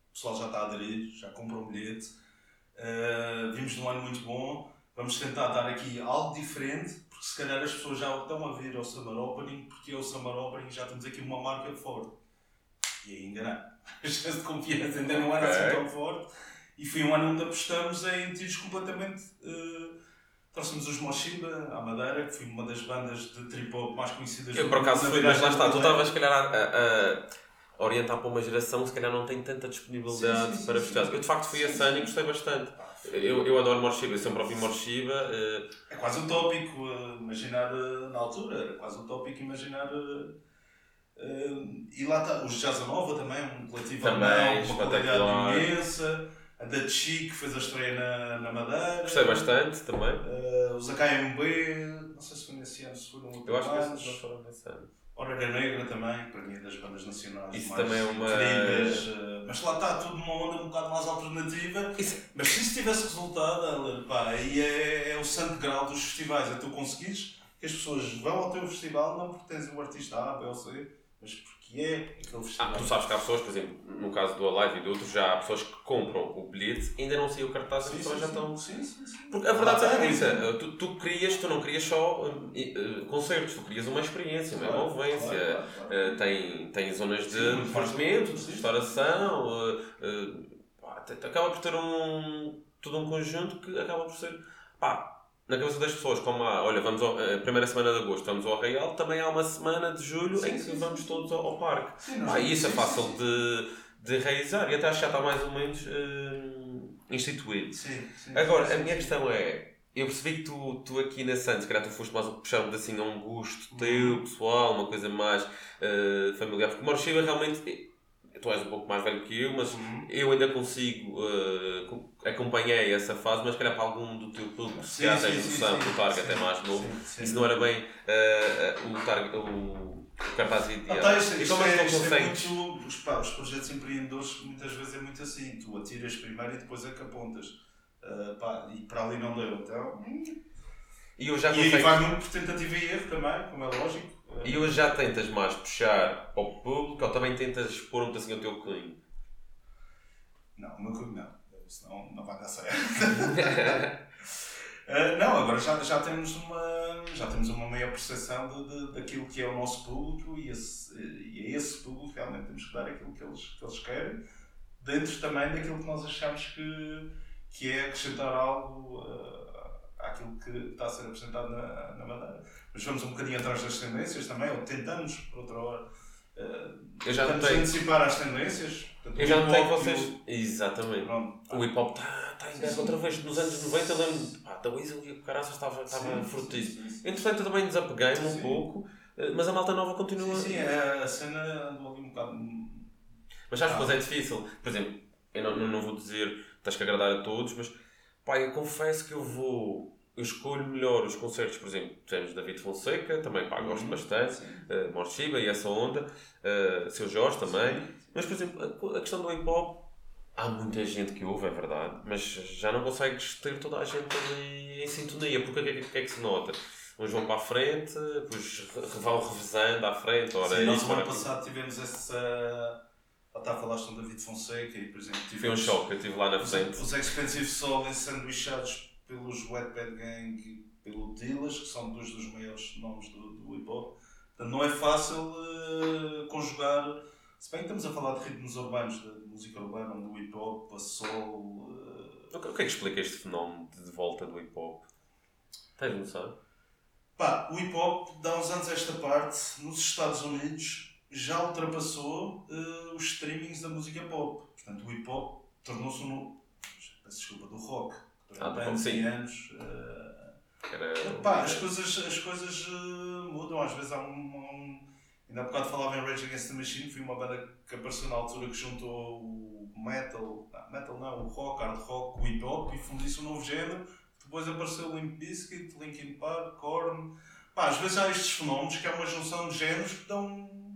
[SPEAKER 2] O pessoal já está a aderir, já comprou um bilhete, eh, vimos de um ano muito bom, vamos tentar dar aqui algo diferente, porque se calhar as pessoas já estão a vir ao Summer Opening, porque é o Summer Opening já temos aqui uma marca forte. E aí enganar. A chance de confiança ainda não era
[SPEAKER 1] Ok.
[SPEAKER 2] assim tão forte. E foi um ano onde apostamos em tiros completamente. eh, trouxemos os Moshiba à Madeira, que foi uma das bandas de trip hop mais conhecidas
[SPEAKER 1] Eu por acaso fui, mas lá está, tu estavas se calhar a, a- a orientar para uma geração que se calhar não tem tanta disponibilidade
[SPEAKER 2] Sim, sim,
[SPEAKER 1] para festivais. Eu de facto fui a
[SPEAKER 2] Sim,
[SPEAKER 1] Sun e gostei bastante.
[SPEAKER 2] Foi-
[SPEAKER 1] Eu, eu adoro Morshiba, eu sempre ouvi Morshiba. eh,
[SPEAKER 2] É quase utópico uh, imaginar uh, na altura, era quase utópico imaginar. uh, uh, e lá está, os Jazz Nova também, um coletivo
[SPEAKER 1] Também,
[SPEAKER 2] alemão, uma qualidade imensa. A da Chi, que fez a estreia na, na Madeira.
[SPEAKER 1] gostei bastante também.
[SPEAKER 2] Uh, os AKMB, não sei se foi nesse ano, se outro
[SPEAKER 1] Eu acho que esses não foram nesse ano.
[SPEAKER 2] Horária Negra também, para mim é das bandas nacionais
[SPEAKER 1] Isso
[SPEAKER 2] mais
[SPEAKER 1] também é uma-
[SPEAKER 2] incríveis. uh, mas lá está, tudo numa onda um bocado mais alternativa.
[SPEAKER 1] Isso-
[SPEAKER 2] Mas se isso tivesse resultado, pá, aí é, é o santo grau dos festivais. É tu conseguires que as pessoas vão ao teu festival não porque tens o artista A, B ou C, mas porque é aquele festival.
[SPEAKER 1] Ah, tu sabes que há pessoas, por exemplo, no caso do Alive e de outros, já há pessoas que compram o bilhete ainda não saiu o cartaz e as
[SPEAKER 2] Sim,
[SPEAKER 1] pessoas
[SPEAKER 2] sim,
[SPEAKER 1] já
[SPEAKER 2] sim.
[SPEAKER 1] estão.
[SPEAKER 2] Sim, sim, sim.
[SPEAKER 1] Porque a verdade é essa, tu, tu querias, tu não querias só uh, concertos, tu querias uma experiência, uma
[SPEAKER 2] Claro,
[SPEAKER 1] envolvência.
[SPEAKER 2] claro, claro.
[SPEAKER 1] Uh, tem, tem zonas de divertimento, de
[SPEAKER 2] que-
[SPEAKER 1] restauração, uh, acaba por ter um, todo um conjunto que acaba por ser. Pá, na cabeça das pessoas, como há, olha, vamos ao, a primeira semana de agosto vamos ao Arraial, também há uma semana de julho
[SPEAKER 2] Sim,
[SPEAKER 1] em que
[SPEAKER 2] sim,
[SPEAKER 1] vamos
[SPEAKER 2] sim.
[SPEAKER 1] todos ao, ao parque. E isso é fácil de, de realizar e até acho que já está mais ou menos uh, instituído. Agora, a minha questão é, eu percebi que tu, tu aqui na Santos, se calhar tu foste mais a puxar um pedacinho a um gosto
[SPEAKER 2] Uhum.
[SPEAKER 1] teu, pessoal, uma coisa mais eh, familiar, porque Morshiba realmente, tu és um pouco mais velho que eu, mas
[SPEAKER 2] Uhum.
[SPEAKER 1] eu ainda consigo, eh, com- acompanhei essa fase, mas calhar para algum do teu público, se calhar tens noção,
[SPEAKER 2] sim,
[SPEAKER 1] o target
[SPEAKER 2] sim,
[SPEAKER 1] é mais novo,
[SPEAKER 2] sim,
[SPEAKER 1] isso não era bem eh, eh, o, target, o, cartaz
[SPEAKER 2] Ah,
[SPEAKER 1] ideal.
[SPEAKER 2] tá, isto,
[SPEAKER 1] e
[SPEAKER 2] isto
[SPEAKER 1] como é
[SPEAKER 2] isto é muito. Os, pá, os projetos empreendedores muitas vezes é muito assim. Tu atiras primeiro e depois é que apontas. Ah, pá, e para ali não deu. Então,
[SPEAKER 1] E eu já
[SPEAKER 2] e aí vai muito por tentativa e erro também, como é lógico.
[SPEAKER 1] E hoje já tentas mais puxar para o público ou também tentas expor um pedacinho ao teu cunho?
[SPEAKER 2] Não, o meu cunho não. Senão não vai dar certo. Ah, não, agora já, já, temos uma, já temos uma maior percepção de, de, daquilo que é o nosso público e, esse, e a esse público realmente temos que dar aquilo que eles, que eles querem, dentro também daquilo que nós achamos que, que é acrescentar algo ah, àquilo que está a ser apresentado na, na Madeira. Mas vamos um bocadinho atrás das tendências também, ou tentamos, por outra hora, ah,
[SPEAKER 1] Eu já
[SPEAKER 2] tentamos
[SPEAKER 1] notei,
[SPEAKER 2] antecipar as tendências. Portanto,
[SPEAKER 1] eu já notei que vocês.
[SPEAKER 2] o-
[SPEAKER 1] Exatamente.
[SPEAKER 2] Pronto.
[SPEAKER 1] O hip hop está tá em
[SPEAKER 2] sim.
[SPEAKER 1] outra vez. Nos anos 90 eu lembro pá, da Weasel e o Caraças estava, estava
[SPEAKER 2] sim.
[SPEAKER 1] Entretanto eu também desapeguei-me um pouco, eh, mas a malta nova continua.
[SPEAKER 2] Sim, sim, a cena andou ali um bocado.
[SPEAKER 1] Mas sabes,
[SPEAKER 2] Ah.
[SPEAKER 1] depois é difícil. Por exemplo, eu não, não, não vou dizer tens que agradar a todos, mas pá, eu confesso que eu vou. Eu escolho melhor os concertos, por exemplo, temos David Fonseca, também pá, gosto
[SPEAKER 2] Uhum.
[SPEAKER 1] bastante,
[SPEAKER 2] Sim.
[SPEAKER 1] uh, Morshiba e essa onda, uh, Seu Jorge também. Mas, por exemplo, a, a questão do hip hop, há muita gente que ouve, é verdade, mas já não consegues ter toda a gente ali em sintonia, porque o que, é que- é que se nota? Uns vão para a frente, depois vão revezando à frente, ora
[SPEAKER 2] Sim, nós no ano passado tivemos essa. Lá está a falar com o David Fonseca e, por exemplo,
[SPEAKER 1] Foi um
[SPEAKER 2] tivemos
[SPEAKER 1] choque, eu estive lá na
[SPEAKER 2] os,
[SPEAKER 1] frente.
[SPEAKER 2] os Expensive Soul ensanduichados pelos Wet Bad Gang e pelo Dillas, que são dois dos maiores nomes do, do hip hop. Portanto, não é fácil uh, conjugar. Se bem que estamos a falar de ritmos urbanos, de música urbana, do hip hop, a soul. Uh...
[SPEAKER 1] O que é que explica este fenómeno de volta do hip hop? Tens noção?
[SPEAKER 2] Pá, o hip hop, dá uns anos esta parte, nos Estados Unidos, já ultrapassou uh, os streamings da música pop. Portanto, o hip hop tornou-se um. Peço desculpa, do rock. Durante
[SPEAKER 1] ah, sim.
[SPEAKER 2] anos. Uh, Era... Pá, as coisas, as coisas uh, mudam, às vezes há um, um. Ainda há bocado falava em Rage Against the Machine, foi uma banda que apareceu na altura que juntou o metal, não, metal não, o rock, hard rock, o hip hop e fundiu-se um novo género. Depois apareceu o Limp Bizkit, Linkin Park, Korn. Pá, às vezes há estes fenómenos que é uma junção de géneros que dão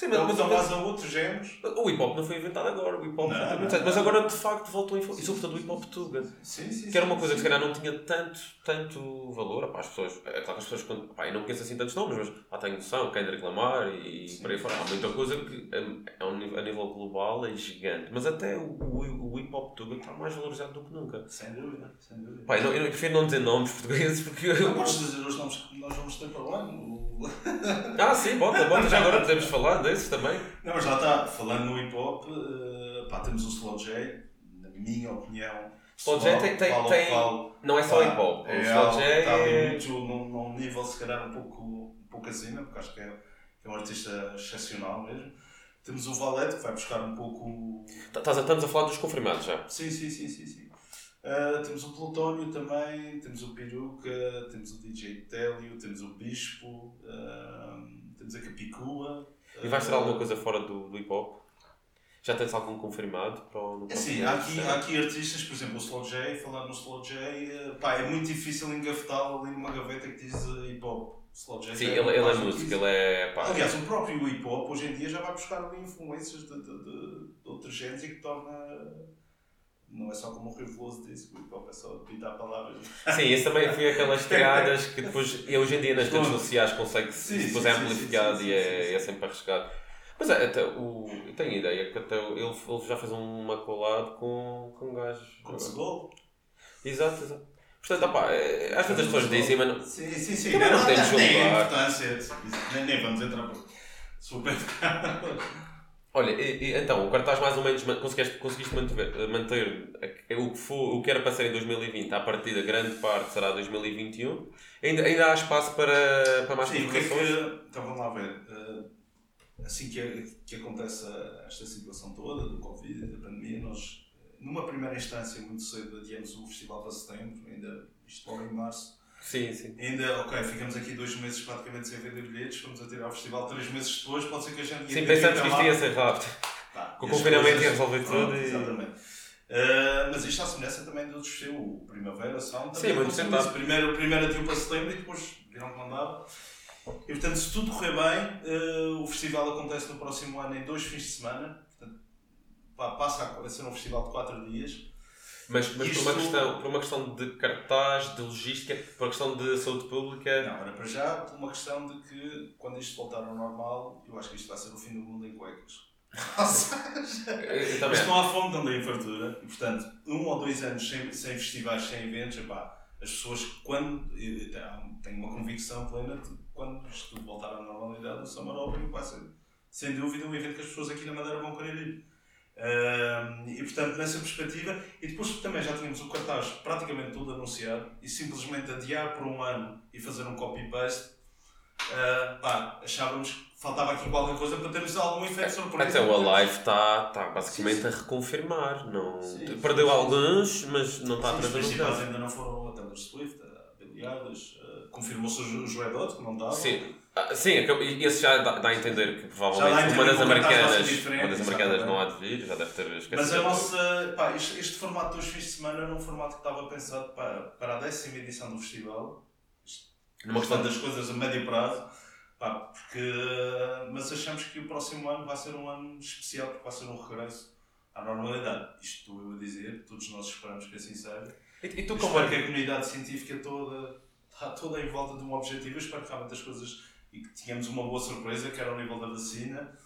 [SPEAKER 2] Sim, mas, mas, mas, outros géneros.
[SPEAKER 1] O hip hop não foi inventado agora, o hip hop não, não, não, mas agora de facto voltou a E sobretudo o hip hop tuga.
[SPEAKER 2] Sim, sim.
[SPEAKER 1] Que era uma coisa que se calhar não tinha tanto, tanto valor. Opá, as pessoas, é claro que as pessoas, quando, opá, eu não conheço assim tantos nomes, mas há tenho noção, quem reclamar e sim. por aí fora. Há muita coisa que a, a, nível global é gigante. Mas até o, o, o hip hop tuga está mais valorizado do que nunca.
[SPEAKER 2] Sem dúvida, sem dúvida.
[SPEAKER 1] Pá, eu, não, eu prefiro não dizer nomes portugueses porque.
[SPEAKER 2] Não podes dizer os nomes que nós vamos ter para o ano.
[SPEAKER 1] ah, sim, bota, bota. Já agora podemos falar também.
[SPEAKER 2] Não, mas lá está, falando no hip hop, uh, pá, temos o Slow J, na minha opinião.
[SPEAKER 1] Slow J tem. tem, tem não é só hip hop. O
[SPEAKER 2] é
[SPEAKER 1] Slow J
[SPEAKER 2] está é... muito num, num nível, se calhar, um pouco, um pouco acima, porque acho que é, é um artista excepcional mesmo. Temos o Valete, que vai buscar um pouco.
[SPEAKER 1] Tá, estamos a falar dos confirmados já.
[SPEAKER 2] Sim, sim, sim, sim. sim. Uh, temos o Plutónio também, temos o Peruca, temos o DJ Télio, temos o Bispo, uh, temos a Capicua.
[SPEAKER 1] E vais ter alguma coisa fora do, do hip hop? Já tens algum confirmado para o
[SPEAKER 2] é Sim, há aqui, há aqui artistas, por exemplo, o Slow J, falando no Slow J, eh, pá, é muito difícil engavetá-lo ali numa gaveta que diz eh, hip hop. Slow J
[SPEAKER 1] Sim, ele, ele é músico, ele é. Pá,
[SPEAKER 2] Aliás, o próprio hip hop hoje em dia já vai buscar ali influências de, de, de, de outros géneros e que torna. Não é só como o Veloso disse, o hip hop é pintar palavras.
[SPEAKER 1] Sim, isso também foi aquelas triadas que depois, hoje em dia nas redes sociais consegue-se, depois é amplificado e é, é sempre arriscado. Mas é, até o. Eu tenho ideia que até ele, ele já fez uma colada com, com gajos.
[SPEAKER 2] Com Segol?
[SPEAKER 1] Exato, exato. Portanto, opá, é, às vezes as pessoas dizem, mas não.
[SPEAKER 2] Sim, sim, sim. Também não, não, não tem importância. Nem, nem vamos entrar por. Super.
[SPEAKER 1] Olha, e, e, então, o cartaz mais ou menos conseguiste, conseguiste manter, manter o, que for, o que era para ser em 2020, a partir da grande parte será 2021. Ainda, ainda há espaço para, para mais
[SPEAKER 2] Sim, que é que, Então vamos lá ver. Uh, assim que, que acontece esta situação toda, do Covid, da pandemia, nós, numa primeira instância, muito cedo, adiamos o festival para setembro, ainda isto logo em março.
[SPEAKER 1] Sim, sim.
[SPEAKER 2] Ainda, ok, ficamos aqui dois meses praticamente sem vender bilhetes, vamos a tirar o festival três meses depois, pode ser que a gente...
[SPEAKER 1] Sim, pensamos que isto ia ser rápido. Tá, Com o confinamento ia resolver tudo e...
[SPEAKER 2] Exatamente. Uh, mas isto à semelhança também do outros o Primavera, Sound,
[SPEAKER 1] também Sim, muito sentado.
[SPEAKER 2] Primeiro, primeiro adiou para setembro e depois viram que não dava. E portanto, se tudo correr bem, uh, o festival acontece no próximo ano em dois fins de semana. Portanto, pá, passa a ser um festival de quatro dias.
[SPEAKER 1] Mas, mas Isto... por, uma questão, por uma questão de cartaz, de logística, por uma questão de saúde pública?
[SPEAKER 2] Não, era para já por uma questão de que quando isto voltar ao normal, eu acho que isto vai ser o fim do mundo em cuecas. Ou seja, não há fome também em fartura. E portanto, um ou dois anos sem, sem festivais, sem eventos, epá, as pessoas, quando. Tenho uma convicção plena de quando isto voltar à normalidade, o Summer Open vai ser, sem dúvida, um evento que as pessoas aqui na Madeira vão querer ir. Uh, e portanto, nessa perspectiva, e depois também já tínhamos o cartaz praticamente tudo anunciado e simplesmente adiar por um ano e fazer um copy-paste, uh, achávamos que faltava aqui qualquer coisa para termos algum efeito surpresa.
[SPEAKER 1] Até o Alive está tá basicamente sim, sim. a reconfirmar. Não, sim, Perdeu alguns, mas não está a trazer
[SPEAKER 2] Os principais ainda não foram a Taylor Swift, a Billie Eilish, uh, confirmou-se o Dot, que não estava.
[SPEAKER 1] Sim. Ah, sim, é esse já dá, dá, a entender que provavelmente uma das americanas, uma das americanas não há de vir, já deve ter esquecido.
[SPEAKER 2] Mas a nossa, pá, este, este formato dos fins de semana era um formato que estava pensado para, para a décima edição do festival. Numa questão das coisas a médio prazo. Pá, porque, mas achamos que o próximo ano vai ser um ano especial, porque vai ser um regresso à normalidade. Isto estou eu a dizer, todos nós esperamos que assim seja.
[SPEAKER 1] E, e tu
[SPEAKER 2] como espero é que a comunidade científica toda está toda em volta de um objetivo. Eu espero que realmente as coisas e que tínhamos uma boa surpresa, que era ao nível da vacina,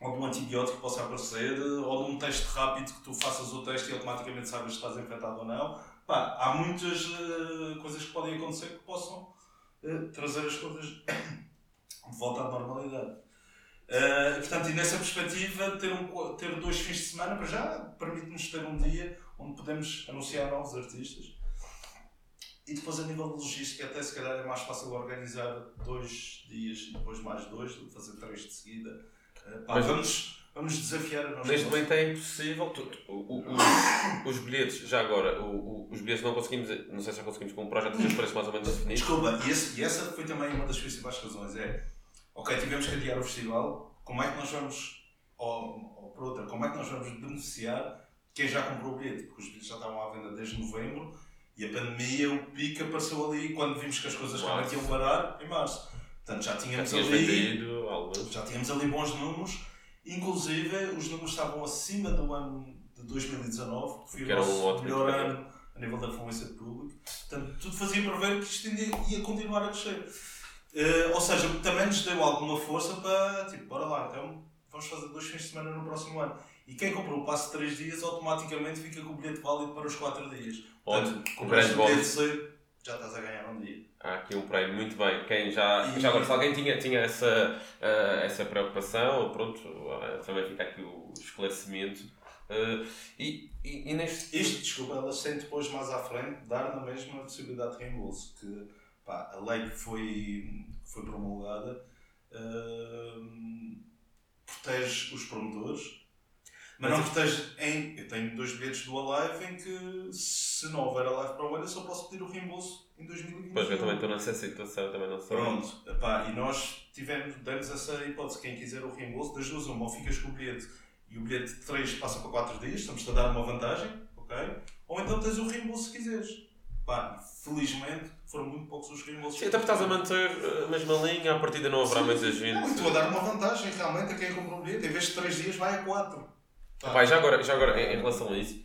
[SPEAKER 2] ou de um antibiótico que possa aparecer, ou de um teste rápido que tu faças o teste e automaticamente sabes se estás infectado ou não. Pá, há muitas uh, coisas que podem acontecer que possam uh, trazer as coisas de volta à normalidade. Uh, portanto, e nessa perspectiva, ter, um, ter dois fins de semana, para já, permite-nos ter um dia onde podemos anunciar novos artistas. E depois, a nível de logística, até se calhar é mais fácil organizar dois dias e depois mais dois do que fazer três de seguida. Uh, pá, Mas vamos, vamos desafiar a
[SPEAKER 1] nossa Neste momento é impossível. Tu, tu, o, o, os, os bilhetes, já agora, o, os bilhetes não conseguimos, não sei se já conseguimos com um projeto que os preços mais ou menos definidos.
[SPEAKER 2] Desculpa, e, esse, e essa foi também uma das principais razões. É ok, tivemos que adiar o festival, como é que nós vamos, ou, ou por outra, como é que nós vamos beneficiar quem já comprou o bilhete? Porque os bilhetes já estavam à venda desde novembro e a pandemia, o pico apareceu ali quando vimos que as coisas realmente iam parar em março. Portanto, já tínhamos já ali. Vendido, já tínhamos ali bons números, inclusive os números estavam acima do ano de 2019, que foi o nosso melhor ano a nível da fluência de público. Portanto, tudo fazia prever que isto ia, ia continuar a crescer. Uh, ou seja, também nos deu alguma força para, tipo, bora lá, então vamos fazer dois fins de semana no próximo ano. E quem comprou o passo de 3 dias automaticamente fica com o bilhete válido para os 4 dias. Portanto, um grande o bilhete cedo, já estás a ganhar um dia.
[SPEAKER 1] Há aqui um prémio, muito bem. Quem já, e... já agora, se alguém tinha, tinha essa, uh, essa preocupação, pronto, uh, também fica aqui o esclarecimento. Uh, e, e, e, neste...
[SPEAKER 2] Isto, desculpa, elas têm depois mais à frente dar na mesma possibilidade de reembolso. Que pá, a lei que foi, foi promulgada protege os promotores, mas, mas não protege em. Eu tenho dois bilhetes do Alive em que se não houver Alive para o ano eu só posso pedir o reembolso em 2020.
[SPEAKER 1] Pois eu também estou nessa situação, também não sei.
[SPEAKER 2] Pronto, epá, e nós tivemos, demos essa hipótese, quem quiser o reembolso, das duas uma, ou ficas com o bilhete e o bilhete de 3 passa para 4 dias, estamos a dar uma vantagem, ok? Ou então tens o reembolso se quiseres. Pá, felizmente foram muito poucos os reembolsos.
[SPEAKER 1] Sim, até porque estás a manter a mesma linha, a partida não haverá muita gente. Não,
[SPEAKER 2] estou a dar uma vantagem realmente a quem comprou o bilhete. Em vez de 3 dias, vai a 4.
[SPEAKER 1] Pá. já agora, já agora em, em relação a isso,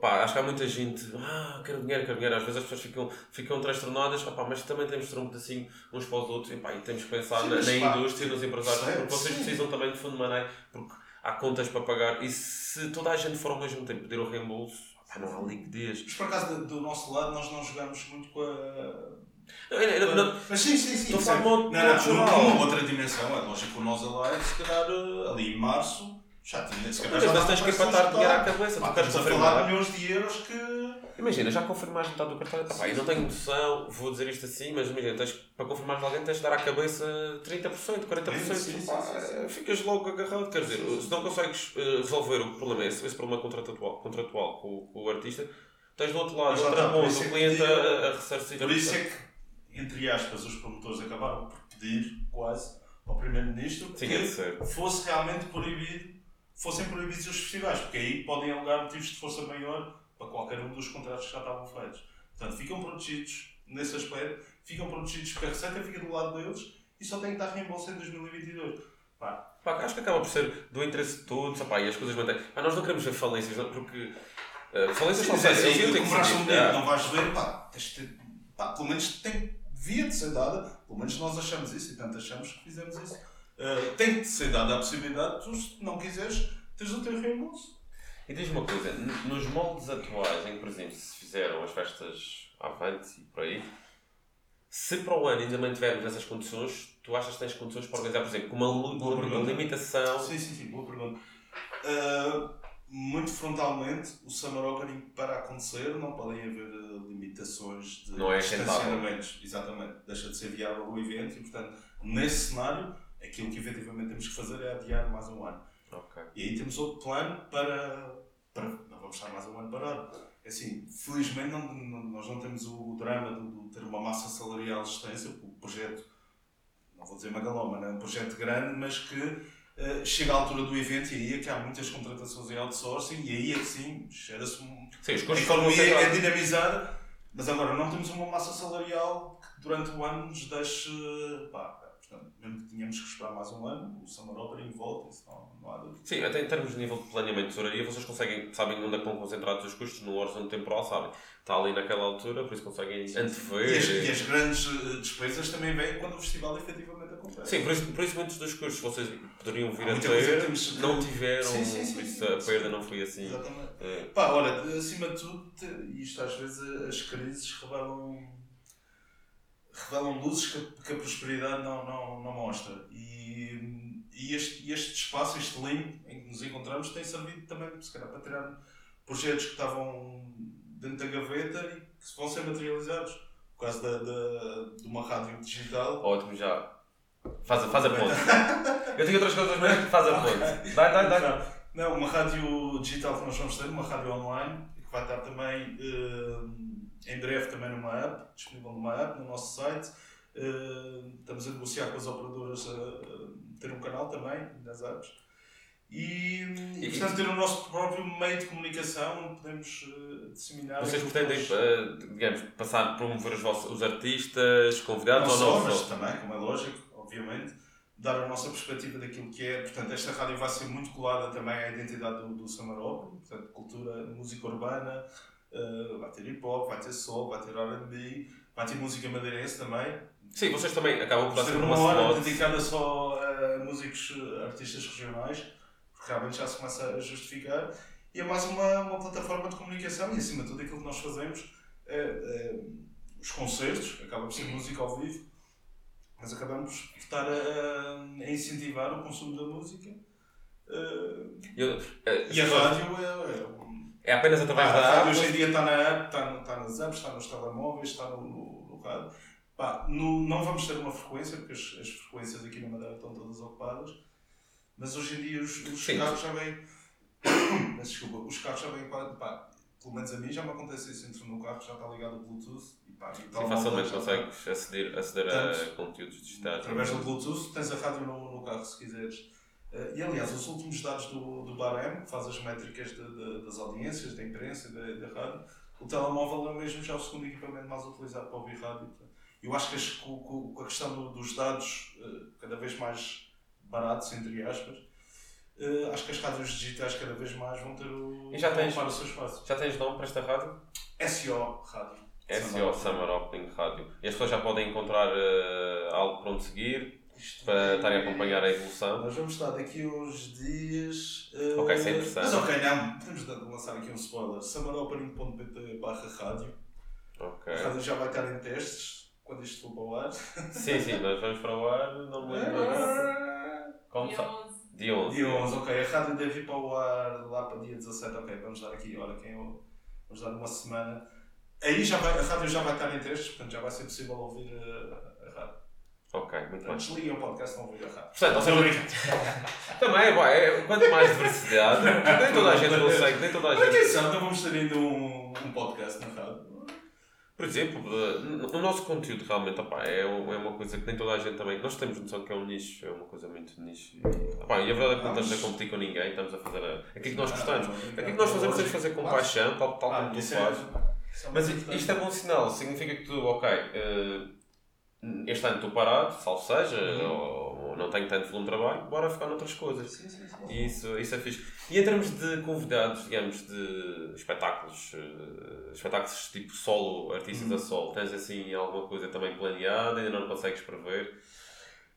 [SPEAKER 1] pá, acho que há muita gente, ah, quero dinheiro, quero dinheiro. Às vezes as pessoas ficam, ficam transtornadas, ah, pá, mas também temos de ter um pedacinho uns para os outros e, pá, e temos que pensar sim, na, na indústria, nos empresários, porque vocês sim. precisam também de fundo de maneira, porque há contas para pagar e se toda a gente for ao mesmo tempo pedir o reembolso, pá, não há liquidez.
[SPEAKER 2] Mas por acaso do, do nosso lado nós não jogamos muito com a. Não, não, mas sim, sim, sim. Estou a falar de uma outra dimensão. É lógico que o nós Alive, se calhar ali em março, já tinha. Se calhar
[SPEAKER 1] já tens que empatar dinheiro à cabeça.
[SPEAKER 2] tu queres falar de milhões de euros que.
[SPEAKER 1] Imagina, já confirmaste metade do cartão. Epá, eu não tenho noção, vou dizer isto assim, mas imagina, tens, para confirmar alguém tens de dar à cabeça 30%, 40%. Sim, sim, sim, ficas logo agarrado. Quer dizer, se não consegues uh, resolver o problema, esse, esse problema contratual, contratual com, com, o artista, tens do outro lado, outra tá, ponta, o é cliente a, a ressarcir.
[SPEAKER 2] Por isso é que, entre aspas, os promotores acabaram por pedir quase ao Primeiro-Ministro que é fosse realmente proibido fossem proibidos os festivais, porque aí podem alegar motivos de força maior para qualquer um dos contratos que já estavam feitos. Portanto, ficam protegidos nesse aspecto, ficam protegidos porque a receita fica do lado deles e só tem que estar reembolso em 2022. Pá.
[SPEAKER 1] Pá, acho que acaba por ser do interesse de todos pá, e as coisas mantêm. Pá, nós não queremos ver falências, não, porque uh, falências são
[SPEAKER 2] sérias. Assim, eu tenho que um dinheiro, não vais ver, pá, tens pá, pelo menos tem, devia de ser dada, pelo menos nós achamos isso e tanto achamos que fizemos isso. Uh, tem de ser dada a possibilidade, tu se não quiseres, tens o teu reembolso.
[SPEAKER 1] E diz uma coisa, nos moldes atuais em que, por exemplo, se fizeram as festas avante e por aí, se para o ano ainda mantivermos essas condições, tu achas que tens condições para organizar, por exemplo, com uma, uma, uma limitação?
[SPEAKER 2] Sim, sim, sim, boa pergunta. Uh, muito frontalmente, o Summer Opening para acontecer não podem haver uh, limitações de
[SPEAKER 1] não é
[SPEAKER 2] estacionamentos. Exatamente, deixa de ser viável o evento e, portanto, nesse cenário, aquilo que efetivamente temos que fazer é adiar mais um ano.
[SPEAKER 1] Okay.
[SPEAKER 2] E aí temos outro plano para, para. Não vamos estar mais um ano parado. É assim, felizmente não, não, nós não temos o drama de, de, ter uma massa salarial extensa, o projeto, não vou dizer magaloma, é um projeto grande, mas que uh, chega à altura do evento e aí é que há muitas contratações em outsourcing e aí é que sim, gera-se um.
[SPEAKER 1] Sim,
[SPEAKER 2] a economia é dinamizada, mas agora não temos uma massa salarial que durante o ano nos deixe. Pá, Portanto, mesmo que tínhamos que esperar mais um ano, o Summer Opening volta, isso não, não há dúvida.
[SPEAKER 1] Sim, até em termos de nível de planeamento de tesouraria, vocês conseguem, sabem onde é que estão concentrados os custos no horizonte temporal, sabem? Está ali naquela altura, por isso conseguem antever.
[SPEAKER 2] E as, e as grandes eh, despesas também vêm quando o festival efetivamente acontece.
[SPEAKER 1] Sim, por isso, por isso muitos dos custos vocês poderiam vir a ter, temos... não tiveram, sim, sim, sim, por isso a perda não foi assim.
[SPEAKER 2] Exatamente. É. Pá, ora, acima de tudo, isto às vezes as crises revelam revelam luzes que, que a prosperidade não, não, não mostra. E, e este, este espaço, este link em que nos encontramos, tem servido também, se calhar, para tirar projetos que estavam dentro da gaveta e que vão ser materializados. Por causa da, da, de uma rádio digital.
[SPEAKER 1] Ótimo, já. Faz, a- faz a ponte. Eu tenho outras coisas mesmo que faz a ponte. Dá, dá, dá.
[SPEAKER 2] Não, uma rádio digital que nós vamos ter, uma rádio online, que vai estar também eh, em breve também numa app, disponível numa app, no nosso site. Eh, estamos a negociar com as operadoras a, a ter um canal também nas apps. E, e,
[SPEAKER 1] E-
[SPEAKER 2] portanto ter o nosso próprio meio de comunicação onde podemos eh, disseminar.
[SPEAKER 1] Vocês pretendem, eh, digamos, passar promover os, vossos, os artistas, convidados
[SPEAKER 2] não
[SPEAKER 1] ou não
[SPEAKER 2] mas também, como é lógico, obviamente, dar a nossa perspectiva daquilo que é. Portanto, esta rádio vai ser muito colada também à identidade do, do Opera, portanto, cultura, música urbana, eh, vai ter hip hop, vai ter soul, vai ter RB, vai ter música madeirense também.
[SPEAKER 1] Sim, vocês também acabam por dar sempre
[SPEAKER 2] uma
[SPEAKER 1] uma
[SPEAKER 2] hora
[SPEAKER 1] slot.
[SPEAKER 2] dedicada só a músicos, artistas regionais, porque realmente já se começa a justificar. E é mais uma, uma plataforma de comunicação e, acima de tudo, aquilo que nós fazemos é, é os concertos, acaba por ser música ao vivo, mas acabamos por estar a, a incentivar o consumo da música. eh,
[SPEAKER 1] Eu- eh,
[SPEAKER 2] e a rádio é, é
[SPEAKER 1] É apenas através
[SPEAKER 2] Pá,
[SPEAKER 1] da
[SPEAKER 2] a rádio
[SPEAKER 1] app.
[SPEAKER 2] hoje em dia está na app, está, no- está nas apps, está nos telemóveis, está no, no, no rádio. Pá, no- não vamos ter uma frequência, porque as, as frequências aqui na Madeira estão todas ocupadas, mas hoje em dia os, os carros já vêm. Desculpa, os carros já vêm quase. Pá, pelo menos a mim já me acontece isso, entro no carro, já está ligado o Bluetooth e pá, e
[SPEAKER 1] Sim, facilmente consegues aceder, aceder a conteúdos digitais.
[SPEAKER 2] Através do Bluetooth, tens a rádio no, no carro se quiseres. Eh, e aliás, os últimos dados do, do Barem, que faz as métricas de- de- das audiências, da imprensa e da, da rádio, o telemóvel é mesmo já o segundo equipamento mais utilizado para ouvir rádio. Eu acho que com, a questão do- dos dados eh, cada vez mais baratos, entre aspas, eh, acho que as rádios digitais cada vez mais vão ter o,
[SPEAKER 1] E já tens-
[SPEAKER 2] o seu espaço.
[SPEAKER 1] Já tens nome para esta rádio?
[SPEAKER 2] SO Rádio.
[SPEAKER 1] SO Summer Opening Rádio. E as pessoas já podem encontrar eh, algo para onde seguir, para estarem a acompanhar a evolução.
[SPEAKER 2] Nós vamos estar daqui uns dias. eh,
[SPEAKER 1] Ok, isso é interessante.
[SPEAKER 2] Mas ok, não, podemos lançar aqui um spoiler. summeropening.pt barra rádio.
[SPEAKER 1] Ok.
[SPEAKER 2] A rádio já vai estar em testes quando isto for para o ar.
[SPEAKER 1] Sim, sim, nós vamos para o ar, não me lembro. Como
[SPEAKER 3] Dia
[SPEAKER 1] sabe?
[SPEAKER 3] 11.
[SPEAKER 1] Dia 11.
[SPEAKER 2] Dia 11, ok. A rádio deve ir para o ar lá para dia 17, ok. Vamos dar aqui, olha, quem eu, vamos dar uma semana. Aí já vai, a rádio já vai estar em testes, portanto já vai ser possível ouvir rádio.
[SPEAKER 1] Ok, muito bem.
[SPEAKER 2] Desliguem o podcast não ouvir a rádio.
[SPEAKER 1] Portanto, ou seja, também é bom, é, quanto mais diversidade, nem toda a gente consegue, nem toda a gente.
[SPEAKER 2] sabe não vamos ter ainda um, um podcast na rádio.
[SPEAKER 1] Por exemplo, eh, o nosso conteúdo realmente opá, é, é uma coisa que nem toda a gente também. Nós temos noção que é um nicho, é uma coisa muito nicho. E, opá, e a verdade é que não estamos a competir com ninguém, estamos a fazer a, aquilo que nós gostamos. Aquilo que nós fazemos é fazer com paixão, tal, tal como tu
[SPEAKER 2] isso é-
[SPEAKER 1] fazes.
[SPEAKER 2] é
[SPEAKER 1] Mas isto é bom sinal, significa que tu, ok, eh, este ano estou parado, salvo seja,
[SPEAKER 2] Uhum.
[SPEAKER 1] ou, ou não tenho tanto volume de trabalho, bora ficar noutras coisas.
[SPEAKER 2] Sim, sim, sim.
[SPEAKER 1] Isso, isso é fixe. E em termos de convidados, digamos, de espetáculos, eh, espetáculos tipo solo, artistas
[SPEAKER 2] Uhum.
[SPEAKER 1] a solo, tens assim alguma coisa também planeada, ainda não consegues prever?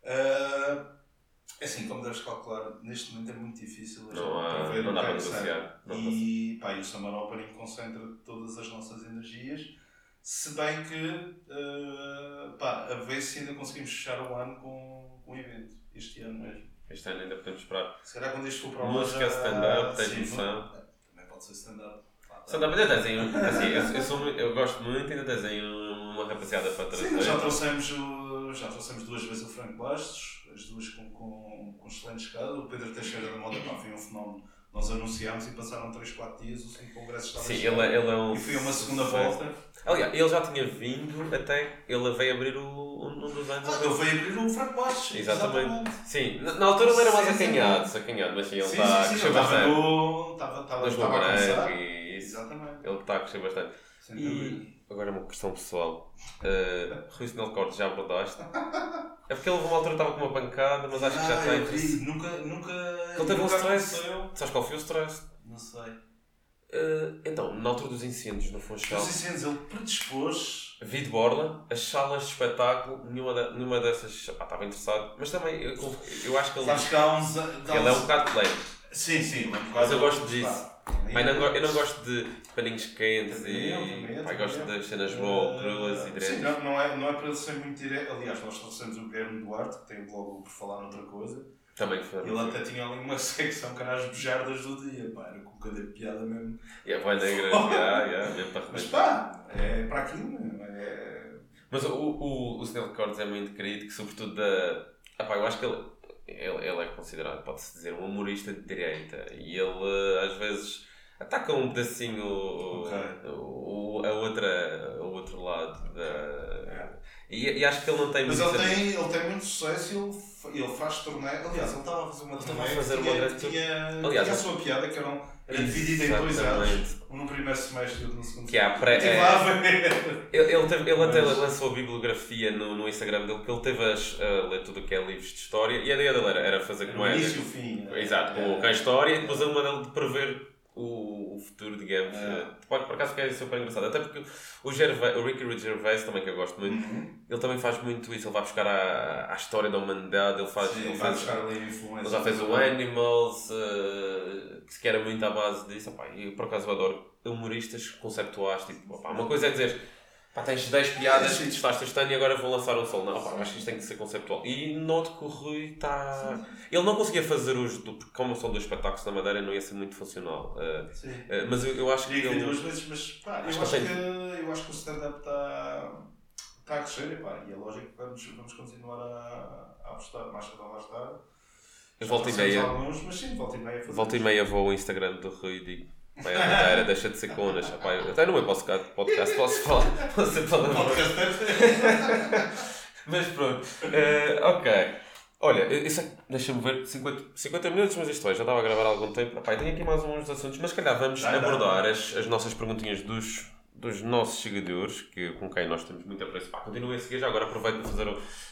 [SPEAKER 2] É assim, como deves calcular, neste momento é muito difícil
[SPEAKER 1] Não, há,
[SPEAKER 2] prever
[SPEAKER 1] não dá para
[SPEAKER 2] é sai.
[SPEAKER 1] negociar.
[SPEAKER 2] E, pá, e o Summer Opening concentra todas as nossas energias, se bem que, ah, pá, a ver se ainda conseguimos fechar o ano com, com um evento, este ano mesmo.
[SPEAKER 1] Este ano ainda podemos esperar.
[SPEAKER 2] Se calhar quando isto for para o
[SPEAKER 1] Música, stand-up, tens
[SPEAKER 2] sim,
[SPEAKER 1] noção?
[SPEAKER 2] Também pode ser stand-up. Pá,
[SPEAKER 1] Stand-up ainda tens um- assim, eu, eu, sou, eu gosto muito, ainda tens aí uma rapaziada para trazer.
[SPEAKER 2] Sim, já trouxemos, o- já trouxemos duas vezes o Franco Bastos, as duas com, com, com excelentes casos. O Pedro Teixeira da Moda pá, foi um fenómeno. Nós anunciámos e passaram 3, 4 dias, o segundo congresso estava
[SPEAKER 1] Sim, ele, é- ele é um.
[SPEAKER 2] E foi uma segunda volta.
[SPEAKER 1] Aliás, ele já tinha vindo até. Ele veio abrir o, um dos anos.
[SPEAKER 2] Ah, ele veio abrir o Franco Bastos.
[SPEAKER 1] Exatamente. Sim, na, na altura ele era mais
[SPEAKER 2] Sim, sim.
[SPEAKER 1] acanhado, acanhado, mas sim, ele
[SPEAKER 2] Sim,
[SPEAKER 1] está a
[SPEAKER 2] sim, sim,
[SPEAKER 1] crescer
[SPEAKER 2] ele estava
[SPEAKER 1] bastante.
[SPEAKER 2] no. Estava, estava, estava a começar.
[SPEAKER 1] e.
[SPEAKER 2] Exatamente.
[SPEAKER 1] Ele está a crescer bastante.
[SPEAKER 2] Dúvida.
[SPEAKER 1] E agora uma questão pessoal. Uh, Rui Sinal Cortes, já abordaste? É porque ele uma altura estava com uma pancada, mas acho que já
[SPEAKER 2] Ah,
[SPEAKER 1] tem.
[SPEAKER 2] vi, Nunca. nunca
[SPEAKER 1] Ele teve um stress. Sabes qual foi o stress?
[SPEAKER 2] Não sei.
[SPEAKER 1] Uh, então, na altura dos incêndios no Funchal,
[SPEAKER 2] Os incêndios, ele predispôs.
[SPEAKER 1] vi de borla, as salas de espetáculo, nenhuma, nenhuma dessas pá, estava interessado, mas também eu, eu acho que ele,
[SPEAKER 2] Sabes que há uns.
[SPEAKER 1] ele é um bocado lento.
[SPEAKER 2] Sim, sim,
[SPEAKER 1] mas eu gosto disso. Mas não, eu não gosto de paninhos quentes e.
[SPEAKER 2] Também,
[SPEAKER 1] Pá, gosto
[SPEAKER 2] também.
[SPEAKER 1] das cenas
[SPEAKER 2] Uh,
[SPEAKER 1] raw, cruas e
[SPEAKER 2] Sim,
[SPEAKER 1] diretas.
[SPEAKER 2] não, não, é, não é para ele ser muito direto. Aliás, nós trouxemos o Guilherme Duarte, que tem o blog por falar noutra coisa.
[SPEAKER 1] Também foi.
[SPEAKER 2] Ele até tinha ali uma secção que era as bujardas do dia. Pá, era com cada piada mesmo.
[SPEAKER 1] E a voz negra, yeah, yeah, mesmo para
[SPEAKER 2] Mas pá, é para aquilo mesmo. É...
[SPEAKER 1] Mas o, o, o Snell Cordes é muito crítico, sobretudo da. Ah, pá, eu acho que ele, ele, ele é considerado, pode-se dizer, um humorista de direita. E ele, às vezes, ataca um pedacinho o,
[SPEAKER 2] Ok.
[SPEAKER 1] o, a outra, o outro lado. Da...
[SPEAKER 2] É.
[SPEAKER 1] E, e acho que ele não tem
[SPEAKER 2] Mas ele tem, ele tem muito sucesso e ele, ele faz torneio. Aliás, ele estava a fazer uma
[SPEAKER 1] Ele estava a fazer
[SPEAKER 2] que
[SPEAKER 1] uma
[SPEAKER 2] tinha, tinha,
[SPEAKER 1] Aliás,
[SPEAKER 2] tinha a sua piada que era, um- era dividida em dois anos. Um no primeiro semestre e outro no segundo
[SPEAKER 1] Que é
[SPEAKER 2] semestre.
[SPEAKER 1] pré- é-. Ele, ele, teve- ele até
[SPEAKER 2] Mas-
[SPEAKER 1] lançou a bibliografia no, no Instagram dele, que ele teve a ler tudo o que é livros de história, e a ideia dele era, era fazer como é.
[SPEAKER 2] início e o fim.
[SPEAKER 1] Exato, com, com a história e depois a uma dele de prever o, o futuro, digamos.
[SPEAKER 2] É.
[SPEAKER 1] Por, por acaso que é super engraçado. Até porque o, Gervais, o Ricky Gervais, também que eu gosto muito,
[SPEAKER 2] Uhum.
[SPEAKER 1] ele também faz muito isso. Ele vai buscar a, a história da humanidade, ele faz.
[SPEAKER 2] Sim,
[SPEAKER 1] ele
[SPEAKER 2] vai
[SPEAKER 1] faz
[SPEAKER 2] buscar ali influência.
[SPEAKER 1] ele já fez o Animals, eh, que se era muito à base disso. E eu por acaso eu adoro humoristas conceptuais. Tipo, opá, uma coisa é dizer, pá, tens 10 piadas
[SPEAKER 2] Sim.
[SPEAKER 1] que testaste este ano e agora vou lançar um solo. Não, eu acho que isto tem que ser conceptual. E noto que o Rui está. Ele não conseguia fazer os. do- Porque, como são dois espetáculos na Madeira, não ia ser muito funcional.
[SPEAKER 2] Sim.
[SPEAKER 1] eh, mas eu, eu acho que. Ele,
[SPEAKER 2] duas vezes, mas pá, eu
[SPEAKER 1] Acho que
[SPEAKER 2] eu acho que o stand-up está está a crescer e, pá, e é lógico que vamos, vamos continuar a, a apostar, mais cedo ou mais tarde.
[SPEAKER 1] volta e meia.
[SPEAKER 2] Alguns, mas sim, volta e meia.
[SPEAKER 1] Volta e meia vou ao Instagram do Rui e digo. Pai, a Madeira, deixa de ser conas. Eu- Até no meu podcast, podcast posso falar. Posso ser Mas pronto. Eh, ok. Olha, isso é, deixa-me ver, 50, 50 minutos, mas isto é, já estava a gravar há algum tempo. Epá, tenho aqui mais uns assuntos, mas se calhar vamos
[SPEAKER 2] Dá,
[SPEAKER 1] abordar
[SPEAKER 2] dá.
[SPEAKER 1] as, as nossas perguntinhas dos, dos nossos seguidores, que, com quem nós temos muito apreço. Pá, continuem a seguir, já agora aproveito para fazer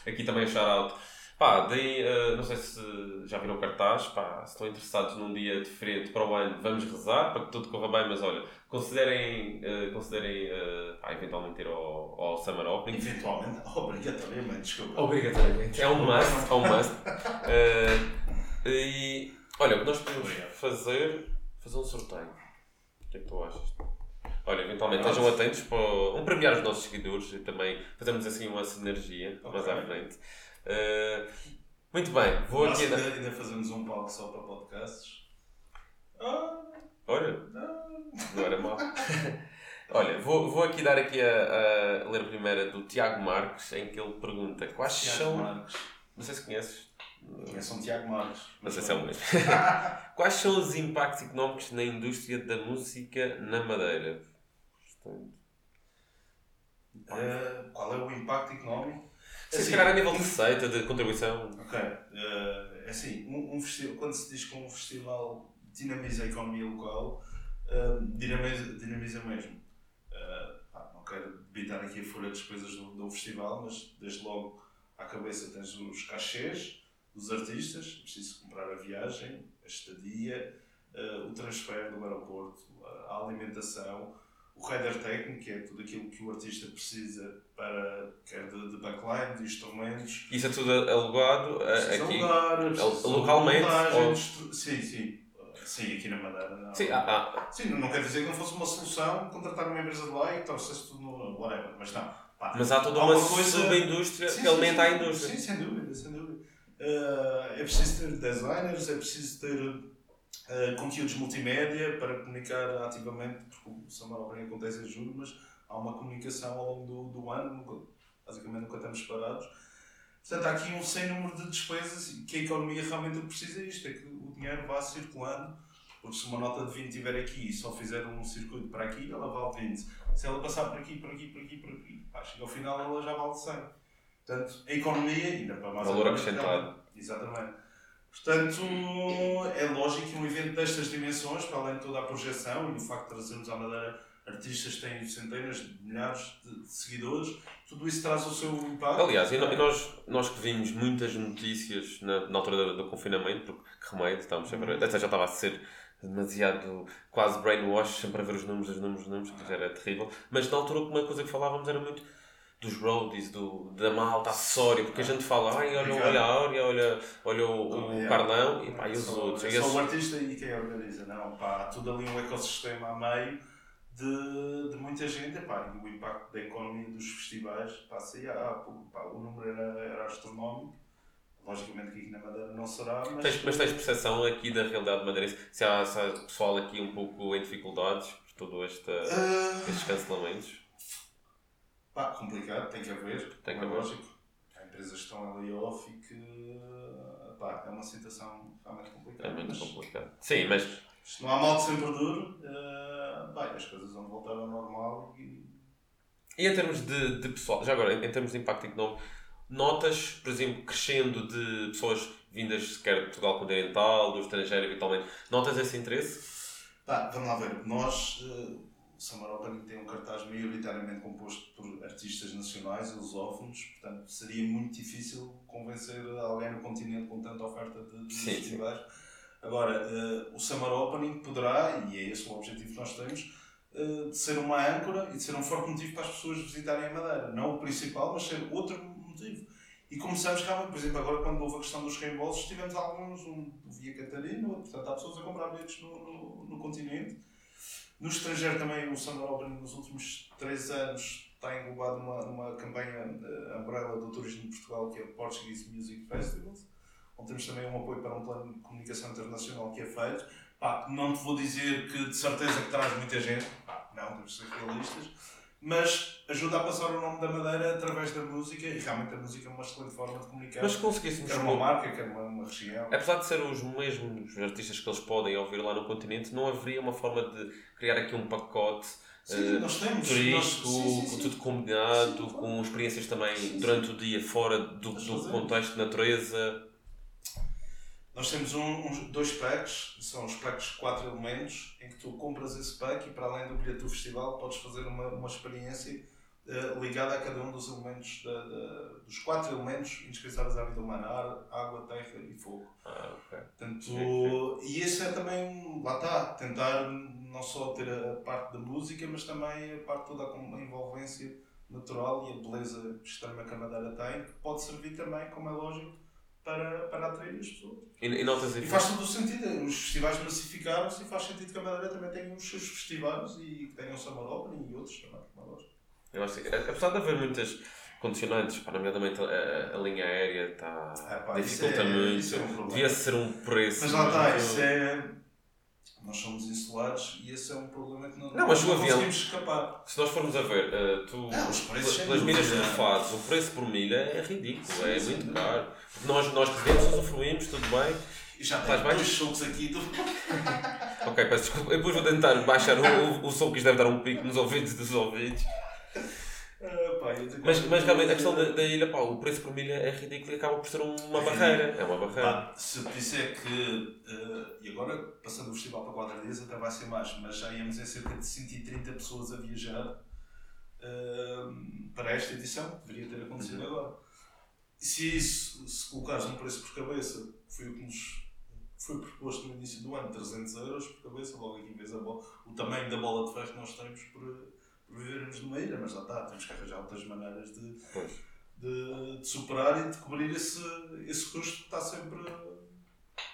[SPEAKER 1] aqui também a shout-out. Pá, deem, eh, não sei se já viram o cartaz, pá, se estão interessados num dia diferente para o ano, vamos rezar para que tudo corra bem, mas olha, considerem, eh, considerem eh, pá, eventualmente ir ao, ao Summer Opening.
[SPEAKER 2] Eventualmente, obrigatoriamente, desculpa.
[SPEAKER 1] Obrigatoriamente. É um must, é um must. E olha, o que nós podemos
[SPEAKER 2] Obrigado.
[SPEAKER 1] fazer, fazer um sorteio. O que é que tu achas? Olha, eventualmente estejam atentos para um premiar os nossos seguidores e também fazermos assim uma sinergia mais
[SPEAKER 2] Ok.
[SPEAKER 1] à frente. Eh, muito bem, vou
[SPEAKER 2] Nós
[SPEAKER 1] aqui.
[SPEAKER 2] ainda, ainda fazemos um palco só para podcasts. Ah,
[SPEAKER 1] Olha,
[SPEAKER 2] não.
[SPEAKER 1] era mal. Olha, vou, vou aqui dar aqui a, a ler a primeira do Tiago Marques, em que ele pergunta quais
[SPEAKER 2] Tiago
[SPEAKER 1] são.
[SPEAKER 2] Marques.
[SPEAKER 1] Não sei se conheces.
[SPEAKER 2] Conheço um Tiago Marques.
[SPEAKER 1] Mas esse é o mesmo. Quais são os impactos económicos na indústria da música na Madeira? Portanto,
[SPEAKER 2] Eh, qual é o impacto económico?
[SPEAKER 1] Se
[SPEAKER 2] Assim,
[SPEAKER 1] calhar a nível de receita, de contribuição.
[SPEAKER 2] Ok. eh, é assim, um, um festival, quando se diz que um festival dinamiza a economia local, eh, dinamiza, dinamiza mesmo. Eh, pá, não quero debitar aqui a folha de despesas do, do festival, mas desde logo à cabeça tens os cachês dos artistas, é preciso comprar a viagem, a estadia, eh, o transfer do aeroporto, a alimentação, o rider técnico, que é tudo aquilo que o artista precisa para, quer de, de backline, de instrumentos,
[SPEAKER 1] Isso é tudo alugado eh,
[SPEAKER 2] Precisa
[SPEAKER 1] aqui.
[SPEAKER 2] alugar,
[SPEAKER 1] localmente, ou-
[SPEAKER 2] Sim, sim. Sim, aqui na Madeira. Não.
[SPEAKER 1] Sim, ah, ah,
[SPEAKER 2] Sim, não quer dizer que não fosse uma solução contratar uma empresa de lá e torcer-se tudo no whatever, mas não. Pá,
[SPEAKER 1] mas há toda
[SPEAKER 2] há
[SPEAKER 1] uma,
[SPEAKER 2] uma coisa-
[SPEAKER 1] subindústria que alimenta a indústria.
[SPEAKER 2] Sim, sem dúvida, sem dúvida. Eh, é preciso ter designers, é preciso ter eh, conteúdos multimédia para comunicar ativamente, porque o Summer Open acontece em julho, mas há uma comunicação ao longo do, do ano, nunca, basicamente nunca estamos parados. Portanto, há aqui um sem número de despesas que a economia realmente precisa é isto, é que o dinheiro vá circulando, porque se uma nota de 20 estiver aqui e só fizer um circuito para aqui, ela vale 20. Se ela passar por aqui, por aqui, por aqui, por aqui, pá, chega ao final ela já vale 100. Portanto, a economia, ainda para mais
[SPEAKER 1] Valor acrescentado.
[SPEAKER 2] realmente, Exatamente. Portanto, é lógico que um evento destas dimensões, para além de toda a projeção e o facto de trazermos à Madeira artistas têm centenas de milhares de, seguidores, tudo isso traz o seu impacto.
[SPEAKER 1] Aliás, e nós, nós que vimos muitas notícias na, na altura do, do confinamento, porque que remédio, estávamos sempre. Até já estava a ser demasiado quase brainwash, sempre a ver os números, os números, os números, que já era terrível. Mas na altura, uma coisa que falávamos era muito. dos roadies, do, da malta acessória, porque a gente fala, ai, olha, olha a Áurea, olha, olha o, o Carlão e, pá, e os outros.
[SPEAKER 2] É só o artista e quem organiza, não, pá, há tudo ali um ecossistema a meio de, de muita gente, pá, e o impacto da economia dos festivais, pá, sei, há pouco, pá, o número era, era astronómico, logicamente que aqui na Madeira não será, mas...
[SPEAKER 1] Tens, mas tens percepção aqui da realidade madeirense? Se há, se há pessoal aqui um pouco em dificuldades por todo esta,
[SPEAKER 2] Ah,
[SPEAKER 1] estes cancelamentos?
[SPEAKER 2] Pá, complicado, tem que haver,
[SPEAKER 1] Tem que
[SPEAKER 2] é
[SPEAKER 1] haver.
[SPEAKER 2] lógico. Há empresas que estão em layoff e que pá, é uma situação realmente complicada.
[SPEAKER 1] É muito
[SPEAKER 2] mas
[SPEAKER 1] complicado. Sim, mas
[SPEAKER 2] isto não há mal que sempre dure, uh, pá, as coisas vão voltar ao normal e
[SPEAKER 1] E em termos de, de pessoal, já agora, em, termos de impacto económico, notas, por exemplo, crescendo de pessoas vindas quer de Portugal continental, do estrangeiro eventualmente, notas esse interesse?
[SPEAKER 2] Pá, vamos lá ver, nós, eh, o Summer Open tem um cartaz maioritariamente composto por artistas nacionais lusófonos, portanto seria muito difícil convencer alguém no continente com tanta oferta de, de
[SPEAKER 1] Sim, sim.
[SPEAKER 2] Agora, eh, o Summer Opening poderá, e é esse o objetivo que nós temos, eh, de ser uma âncora e de ser um forte motivo para as pessoas visitarem a Madeira. Não o principal, mas ser outro motivo. E começamos realmente, por exemplo, agora quando houve a questão dos reembolsos, tivemos alguns, um Via Catarina, portanto há pessoas a comprar bilhetes no, no, no continente. No estrangeiro também o Summer Open nos últimos três anos está englobado numa, numa campanha uh, umbrella do Turismo de Portugal que é o Portuguese Music Festivals, onde temos também um apoio para um plano de comunicação internacional que é feito. Pá, não te vou dizer que de certeza que traz muita gente, pá, não, temos de ser realistas, mas ajuda a passar o nome da Madeira através da música e realmente a música é uma excelente forma de comunicar.
[SPEAKER 1] Mas se conseguíssemos,
[SPEAKER 2] Quer uma marca, quer uma, uma região.
[SPEAKER 1] apesar de ser os mesmos artistas que eles podem ouvir lá no continente, não haveria uma forma de criar aqui um pacote
[SPEAKER 2] Sim, nós temos.
[SPEAKER 1] turístico,
[SPEAKER 2] nós, sim, sim,
[SPEAKER 1] com tudo combinado,
[SPEAKER 2] Sim, claro.
[SPEAKER 1] com experiências também
[SPEAKER 2] Sim, sim.
[SPEAKER 1] durante o dia fora do, do contexto de natureza.
[SPEAKER 2] Nós temos um, uns, dois packs, são os packs de 4 elementos, em que tu compras esse pack e para além do bilhete do festival podes fazer uma, uma experiência eh, ligada a cada um dos elementos, da, da- dos quatro elementos indispensáveis à vida humana, ar, água, terra e fogo.
[SPEAKER 1] Ah, ok.
[SPEAKER 2] Portanto,
[SPEAKER 1] Sim,
[SPEAKER 2] e esse é também, lá está, tentar não só ter a parte da música, mas também a parte toda a envolvência natural e a beleza extrema que a Madeira tem, que pode servir também, como é lógico, para, para atrair as pessoas.
[SPEAKER 1] E, e notas
[SPEAKER 2] E faz todo o sentido, os festivais massificaram-se e faz sentido que a Madeira também tenha os seus festivais e que tenham o Summer Open e outros também, é.
[SPEAKER 1] Eu acho que, apesar de haver muitas condicionantes, pá, nomeadamente a, a linha aérea está
[SPEAKER 2] Ah,
[SPEAKER 1] dificulta
[SPEAKER 2] é-
[SPEAKER 1] muito.
[SPEAKER 2] é um.
[SPEAKER 1] Devia ser um preço.
[SPEAKER 2] Mas lá está, isso é. Nós somos insulares e esse é um problema que não,
[SPEAKER 1] Não, mas
[SPEAKER 2] não
[SPEAKER 1] avião-
[SPEAKER 2] conseguimos escapar.
[SPEAKER 1] Se nós formos a ver, eh, tu,
[SPEAKER 2] Não, os preços,
[SPEAKER 1] pelas milhas que tu fazes, o preço por milha é ridículo,
[SPEAKER 2] Sim,
[SPEAKER 1] é
[SPEAKER 2] sim,
[SPEAKER 1] muito caro. Nós, nós residentes usufruímos, tudo bem.
[SPEAKER 2] E já
[SPEAKER 1] bem?
[SPEAKER 2] dois chocos aqui do.
[SPEAKER 1] Ok, peço desculpa. Eu depois vou tentar baixar o, o, o som que isto deve dar um pico nos ouvidos dos ouvidos. Mas, mas realmente a questão da, da ilha, pá, o preço por milha é ridículo e acaba por ser uma
[SPEAKER 2] É
[SPEAKER 1] barreira. É uma barreira.
[SPEAKER 2] Pá, se eu te disser que. eh, e agora, passando o festival para quatro dias, até vai ser mais, mas já íamos em cerca de 130 pessoas a viajar eh, para esta edição, deveria ter acontecido
[SPEAKER 1] Uhum.
[SPEAKER 2] agora. Se isso, se colocares um preço por cabeça, que foi o que nos foi proposto no início do ano, 300 euros por cabeça, logo aqui vês a bola, o tamanho da bola de ferro que nós temos por vivermos numa ilha, mas lá está, temos que arranjar outras maneiras de, de, de superar e de cobrir esse, esse custo que está sempre,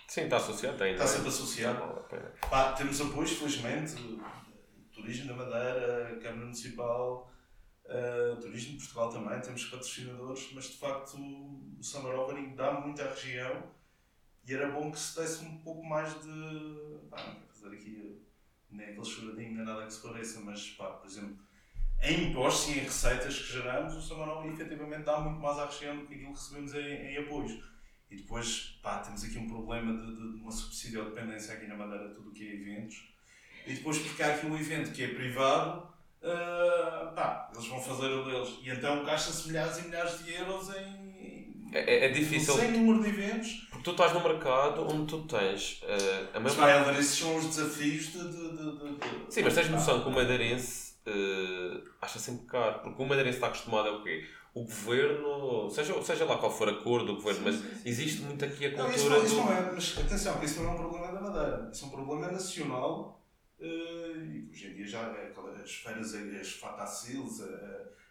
[SPEAKER 1] Sim, está associado ainda.
[SPEAKER 2] está sempre associado. Pá, temos apoios, felizmente, Turismo da Madeira, Câmara Municipal, eh, Turismo de Portugal também, temos patrocinadores, mas de facto o Summer Opening dá muito à região e era bom que se desse um pouco mais de. Pá, não quero fazer aqui nem aquele choradinho, nem nada que se pareça, mas pá, por exemplo, em impostos e em receitas que geramos, o Opening efetivamente dá muito mais à região do que aquilo que recebemos em, em apoios. E depois, pá, temos aqui um problema de, de, de uma subsídio dependência aqui na Madeira, tudo o que é eventos. E depois, porque há aqui um evento que é privado, ah, pá, eles vão fazer o deles. E então gasta-se milhares e milhares de euros em.
[SPEAKER 1] É, é- é difícil,
[SPEAKER 2] Sem número de eventos.
[SPEAKER 1] porque tu estás no mercado onde tu tens eh, a
[SPEAKER 2] Mas
[SPEAKER 1] maior
[SPEAKER 2] vai haver, esses são os desafios de. de,
[SPEAKER 1] Sim, mas tens noção
[SPEAKER 2] pá,
[SPEAKER 1] que o madeirense eh, acha sempre caro, porque o madeirense está acostumado a o quê? O governo, seja, seja lá qual for a cor do governo, mas existe muito aqui a
[SPEAKER 2] Não, isso,
[SPEAKER 1] cultura
[SPEAKER 2] não, isso
[SPEAKER 1] do...
[SPEAKER 2] não é, mas atenção, isso não é um problema da Madeira, isso é um problema nacional eh, e hoje em dia já é aquelas feiras, as fatacils,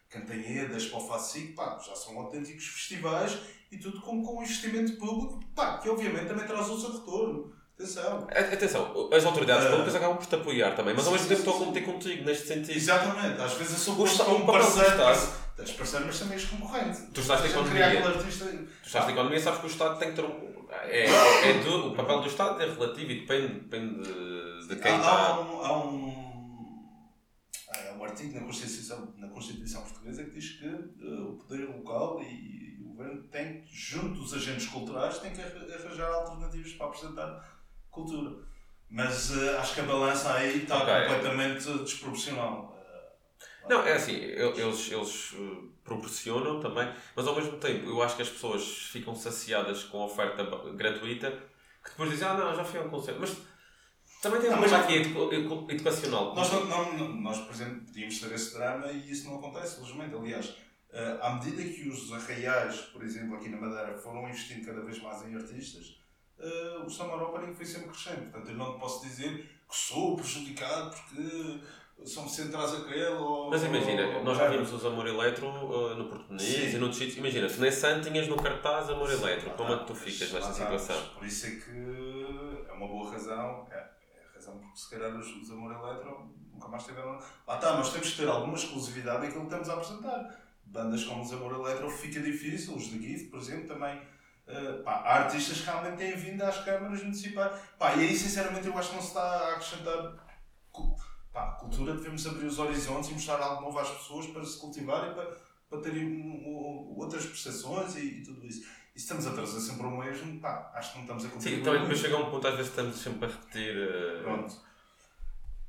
[SPEAKER 2] Cantanhedas para o Facic, pá, já são autênticos festivais e tudo com, com investimento público, pá, que obviamente também traz o seu retorno. Atenção.
[SPEAKER 1] Atenção, as autoridades
[SPEAKER 2] Ah.
[SPEAKER 1] públicas acabam por te apoiar também, mas ao
[SPEAKER 2] Sim,
[SPEAKER 1] mesmo tempo
[SPEAKER 2] sim,
[SPEAKER 1] estão a competir contigo neste sentido.
[SPEAKER 2] Exatamente, às vezes eu sou
[SPEAKER 1] O
[SPEAKER 2] posto
[SPEAKER 1] Estado-
[SPEAKER 2] como
[SPEAKER 1] do
[SPEAKER 2] parceiro,
[SPEAKER 1] Estado.
[SPEAKER 2] parceiro, mas também és concorrente.
[SPEAKER 1] Tu estás na economia.
[SPEAKER 2] artista.
[SPEAKER 1] Tu estás na economia sabes que o Estado tem que ter um. É, é do, o papel do Estado é relativo e depende, depende de, quem
[SPEAKER 2] há,
[SPEAKER 1] está.
[SPEAKER 2] há um, há um, há um artigo na Constituição, na Constituição Portuguesa que diz que eh, o poder local e, o governo tem, junto dos agentes culturais, tem que arra- arranjar alternativas para apresentar cultura. Mas eh, acho que a balança aí está
[SPEAKER 1] Ok.
[SPEAKER 2] completamente desproporcional. Eh,
[SPEAKER 1] Não, é assim, eles, eles eh, proporcionam também, mas ao mesmo tempo eu acho que as pessoas ficam saciadas com a oferta gratuita que depois dizem, ah não, já fui a um concerto. Mas também tem uma
[SPEAKER 2] já-
[SPEAKER 1] aqui edu- edu- educacional.
[SPEAKER 2] Nós, não, não- nós, por exemplo, podíamos ter esse drama e isso não acontece, felizmente. Aliás, à medida que os arraiais, por exemplo, aqui na Madeira, foram investindo cada vez mais em artistas, eh, o Summer Opening foi sempre crescendo. Portanto, eu não posso dizer que sou prejudicado porque são centrais aquele ou.
[SPEAKER 1] Mas imagina,
[SPEAKER 2] ou-
[SPEAKER 1] nós já vimos os Amor Eletro uh, no Português
[SPEAKER 2] Sim.
[SPEAKER 1] e noutros sítios. Imagina, se nesse ano tinhas no cartaz Amor Eletro, como é que tu
[SPEAKER 2] Mas
[SPEAKER 1] ficas nesta situação?
[SPEAKER 2] mas Por isso é que é uma boa razão. É, é a razão porque se calhar os, os Amor Eletro nunca mais tiveram. Lá está, nós temos que ter alguma exclusividade naquilo que estamos a apresentar. Bandas como os Amor Eletro fica difícil, os The Gift, por exemplo, também. Eh, pá, há artistas que realmente têm vindo às câmaras municipais. Pá, e aí, sinceramente, eu acho que não se está a acrescentar. Pá, cultura, devemos abrir os horizontes e mostrar algo novo às pessoas para se cultivarem, para, para terem um, um, outras percepções e, e tudo isso. E se estamos a trazer sempre o mesmo, pá, acho que não estamos a
[SPEAKER 1] Sim,
[SPEAKER 2] contribuir.
[SPEAKER 1] também depois chega um ponto, às vezes estamos sempre a repetir. uh,
[SPEAKER 2] Pronto.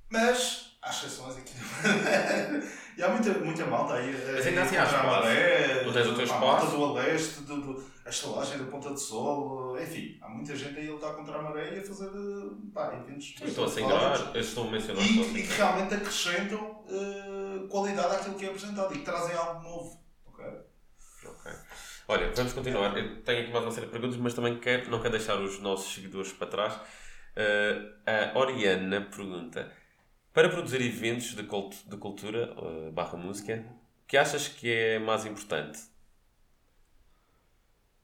[SPEAKER 2] Mas, há exceções aqui. e há muita, muita malta aí.
[SPEAKER 1] Mas ainda assim há
[SPEAKER 2] contra a
[SPEAKER 1] espaço.
[SPEAKER 2] maré,
[SPEAKER 1] Tu tens o teu
[SPEAKER 2] pá,
[SPEAKER 1] espaço.
[SPEAKER 2] A malta do Aleste, do, do, a estalagem da Ponta do Sol, enfim, há muita gente aí a lutar contra a maré e a fazer eh, pá, eventos.
[SPEAKER 1] eu estou a eu estou a mencionar
[SPEAKER 2] E, e que realmente acrescentam eh, qualidade àquilo que é apresentado e que trazem algo novo. ok?
[SPEAKER 1] Ok. Olha, vamos continuar. Eu tenho aqui mais uma série de perguntas, mas também quero, não quero deixar os nossos seguidores para trás. Uh, a Oriana pergunta: Para produzir eventos de, cult de cultura uh, barra música, o que achas que é mais importante?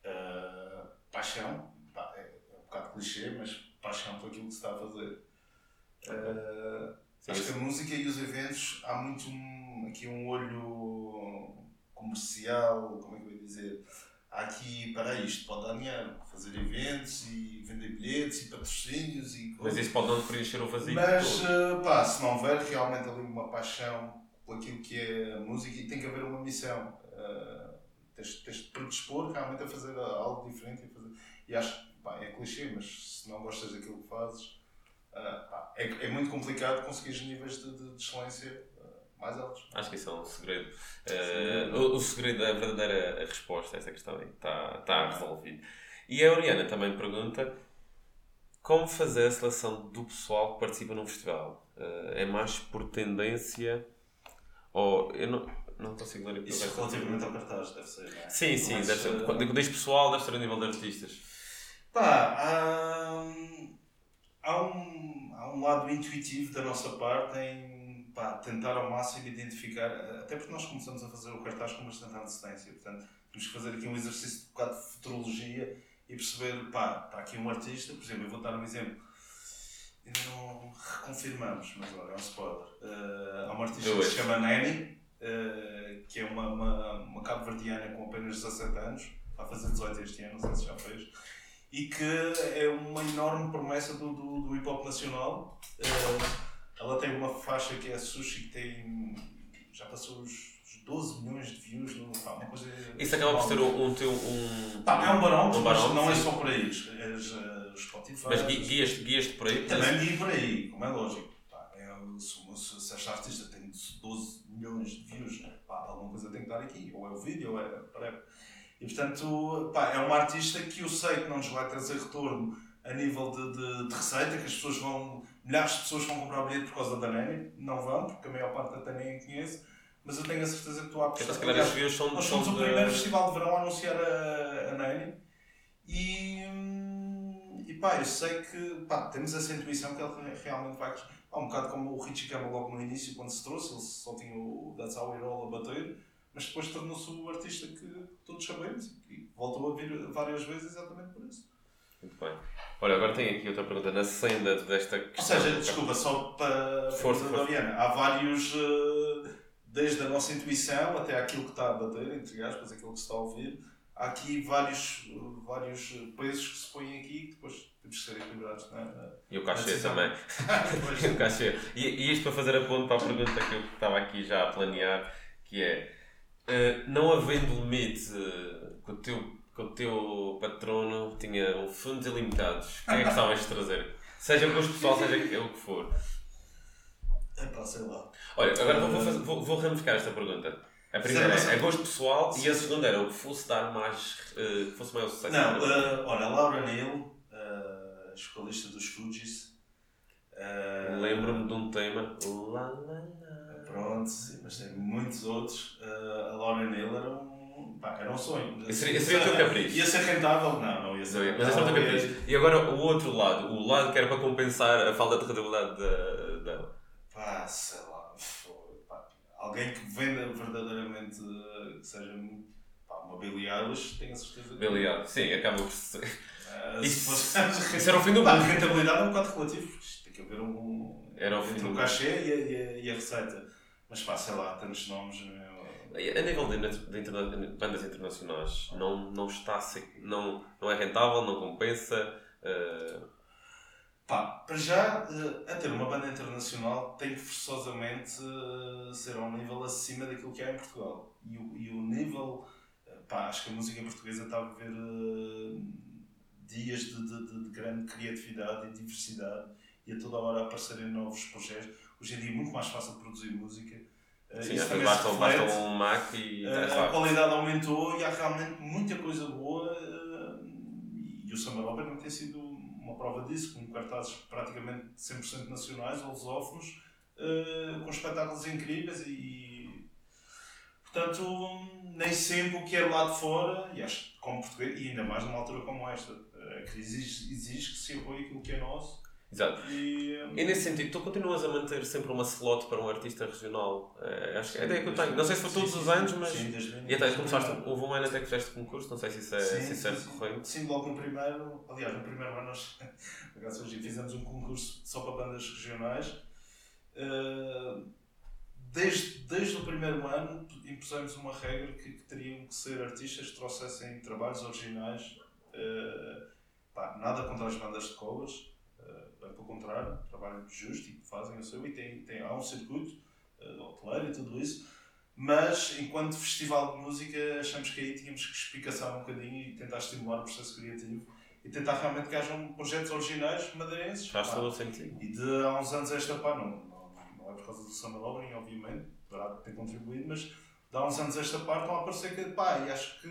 [SPEAKER 2] Uh, paixão, é, é um bocado clichê, mas paixão por aquilo que se está a fazer. Uh,
[SPEAKER 1] Sim,
[SPEAKER 2] acho que a música e os eventos há muito um, aqui um olho comercial, como é que eu ia dizer? Há aqui, para isto, pode dar dinheiro, fazer eventos e vender bilhetes e patrocínios e
[SPEAKER 1] Mas
[SPEAKER 2] coisas.
[SPEAKER 1] isso pode não preencher o vazio.
[SPEAKER 2] Mas,
[SPEAKER 1] todo.
[SPEAKER 2] uh, pá, se não houver realmente ali uma paixão por aquilo que é a música e tem que haver uma missão. Uh, tens, tens de predispor realmente a fazer algo diferente e, fazer... e acho que pá, é clichê, mas se não gostas daquilo que fazes, uh, pá, é, é muito complicado conseguir níveis de, de, de excelência mais altos.
[SPEAKER 1] Acho que isso é um segredo. Uh, o, o segredo é a verdadeira resposta a essa questão aí. Está, está resolvido. E a Oriana também pergunta como fazer a seleção do pessoal que participa num festival. Uh, é mais por tendência ou eu não, não consigo ler aqui
[SPEAKER 2] Isso
[SPEAKER 1] resto.
[SPEAKER 2] relativamente ao cartaz, deve ser, não é?
[SPEAKER 1] Sim, sim,
[SPEAKER 2] Mas,
[SPEAKER 1] deve ser.
[SPEAKER 2] uh,
[SPEAKER 1] Quando diz pessoal, deve ser a nível de artistas.
[SPEAKER 2] Pá, há, há, um, há um lado intuitivo da nossa parte em pá, tentar ao máximo identificar, até porque nós começamos a fazer o cartaz com bastante antecedência, portanto temos que fazer aqui um exercício de um bocado de futurologia e perceber, pá, está aqui um artista, por exemplo, eu vou dar um exemplo, ainda não reconfirmamos, mas olha, é um spoiler. Uh, há uma artista
[SPEAKER 1] Do
[SPEAKER 2] que se chama Nani, uh, que é uma, uma, uma cabo-verdiana com apenas 17 anos, vai fazer 18 este ano, não sei se já fez e que é uma enorme promessa do, do, do hip hop nacional. Eh, ela tem uma faixa que é a Sushi que tem. já passou os, os 12 milhões de views, no, pá, uma coisa.
[SPEAKER 1] Isso acaba por ser um, teu. Um,
[SPEAKER 2] Pá, é um barómetro,
[SPEAKER 1] um barómetro,
[SPEAKER 2] não é só por aí. As, os Spotify.
[SPEAKER 1] Mas gui- guias-te guias por aí?
[SPEAKER 2] Também guio por aí, como é lógico. Pá, é, se, se, se esta artista tem 12 milhões de views, pá, alguma coisa tem que estar aqui. Ou é o vídeo, ou é. Whatever. E portanto, pá, é uma artista que eu sei que não nos vai trazer retorno a nível de, de, de receita, que as pessoas vão. Milhares de pessoas vão comprar o bilhete por causa da Nani. Não vão, porque a maior parte até nem a conhece. Mas eu tenho a certeza que
[SPEAKER 1] Então,
[SPEAKER 2] Aliás,
[SPEAKER 1] esses views são,
[SPEAKER 2] nós
[SPEAKER 1] são
[SPEAKER 2] fomos o
[SPEAKER 1] de-
[SPEAKER 2] primeiro festival de verão a anunciar a, a Nani e, hum, e pá, eu sei que pá, temos essa intuição que ele realmente vai crescer. Pá, um bocado como o Richie Campbell logo no início, quando se trouxe, ele só tinha o That's How It All a bater, mas depois tornou-se o artista que todos sabemos e voltou a vir várias vezes exatamente por isso.
[SPEAKER 1] Muito bem. Olha, agora tenho aqui outra pergunta. Na senda desta questão.
[SPEAKER 2] Ou seja, desculpa, só para
[SPEAKER 1] Força, força.
[SPEAKER 2] Doriana, há vários, eh, desde a nossa intuição até aquilo que está a bater, entre aspas, aquilo que se está a ouvir, há aqui vários, vários pesos que se põem aqui que depois temos que ser equilibrados. Não é?
[SPEAKER 1] E o cachê também. E o cachê. E, e isto para fazer a ponto para a pergunta que eu estava aqui já a planear, que é, eh, não havendo limite eh, que o teu, que o teu patrono tinha um fundos ilimitados, o que é que gostavas de trazer? Seja gosto pessoal, seja o que for.
[SPEAKER 2] Epá, sei lá.
[SPEAKER 1] Olha, agora vou, vou, fazer- vou, vou ramificar esta pergunta. A primeira
[SPEAKER 2] Sim,
[SPEAKER 1] é, é
[SPEAKER 2] sim.
[SPEAKER 1] gosto pessoal e a segunda era o que fosse dar mais, eh, que fosse maior sucesso.
[SPEAKER 2] Não, eh, olha, Laura Neal, uh, vocalista dos Fugees. eh,
[SPEAKER 1] Lembro-me de um tema. Lá, lá, lá.
[SPEAKER 2] Pronto, sim, mas tem muitos outros. Eh, a Laura Neal era um, pá, era um sonho.
[SPEAKER 1] Seria- seria o teu capricho.
[SPEAKER 2] Ia ser rentável? Não, não ia ser
[SPEAKER 1] Não, Mas esse
[SPEAKER 2] rentável,
[SPEAKER 1] tem
[SPEAKER 2] ia-
[SPEAKER 1] capricho. E agora o outro lado, o lado que era para compensar a falta de credibilidade da- dela.
[SPEAKER 2] Pá, sei lá. pá, alguém que venda verdadeiramente que seja pá, uma Billie Eilish, tenho a certeza
[SPEAKER 1] Eilish. Sim, acaba por ser.
[SPEAKER 2] Eh,
[SPEAKER 1] Isso-
[SPEAKER 2] se fosse-
[SPEAKER 1] isso era o fim do mundo.
[SPEAKER 2] A rentabilidade é um bocado relativo, tem que haver um.
[SPEAKER 1] Era o fim
[SPEAKER 2] entre
[SPEAKER 1] do
[SPEAKER 2] o cachê e a, e, a, e a receita. Mas pá, sei lá, tantos nomes. meu,
[SPEAKER 1] A nível de, de interna- bandas internacionais, não, não está não, não é rentável, não compensa.
[SPEAKER 2] Pá, para já, eh, a ter uma banda internacional tem que forçosamente eh, ser a um nível acima daquilo que há em Portugal. E e o nível, pá, acho que a música portuguesa está a viver dias de, de- de- de grande criatividade e diversidade e a toda hora aparecerem novos projetos. Hoje em dia é muito mais fácil produzir música. Eh,
[SPEAKER 1] sim,
[SPEAKER 2] isso também
[SPEAKER 1] basta, basta um Mac e está
[SPEAKER 2] a qualidade aumentou e há realmente muita coisa boa eh, e o Summer Opera não tem sido uma prova disso, com cartazes praticamente 100% nacionais ou lusófonos, eh, com espetáculos incríveis e portanto nem sempre o que é lá de fora, e acho que como português, e ainda mais numa altura como esta, que exige, exige que se apoie aquilo que é nosso
[SPEAKER 1] Exato.
[SPEAKER 2] e, eh,
[SPEAKER 1] E nesse sentido, tu continuas a manter sempre uma slot para um artista regional. Eh, acho que é a ideia que eu tenho. Não sei se foi
[SPEAKER 2] Sim,
[SPEAKER 1] todos
[SPEAKER 2] sim,
[SPEAKER 1] os
[SPEAKER 2] sim.
[SPEAKER 1] anos, mas.
[SPEAKER 2] Sim, desde
[SPEAKER 1] E até começaste, houve um ano até que fizeste concurso, não sei se isso é, se isso é
[SPEAKER 2] sim,
[SPEAKER 1] recorrente.
[SPEAKER 2] Sim, logo no primeiro, aliás, no primeiro ano nós fizemos um concurso só para bandas regionais. Uh, Desde, desde o primeiro ano impusemos uma regra que, que teriam que ser artistas que trouxessem trabalhos originais. Uh, pá, nada contra as bandas de covers, pelo contrário, trabalho justo e fazem o seu e tem, tem, há um circuito uh, hoteleiro e tudo isso. Mas, enquanto festival de música, achamos que aí tínhamos que espicaçar um bocadinho e tentar estimular o processo criativo e tentar realmente que hajam projetos originais madeirenses.
[SPEAKER 1] Faz todo o sentido.
[SPEAKER 2] E de há uns anos esta pá, não, não, não é por causa do Summer Lovering, obviamente, poderá ter contribuído, mas de há uns anos esta parte estão a aparecer que, pá, e acho que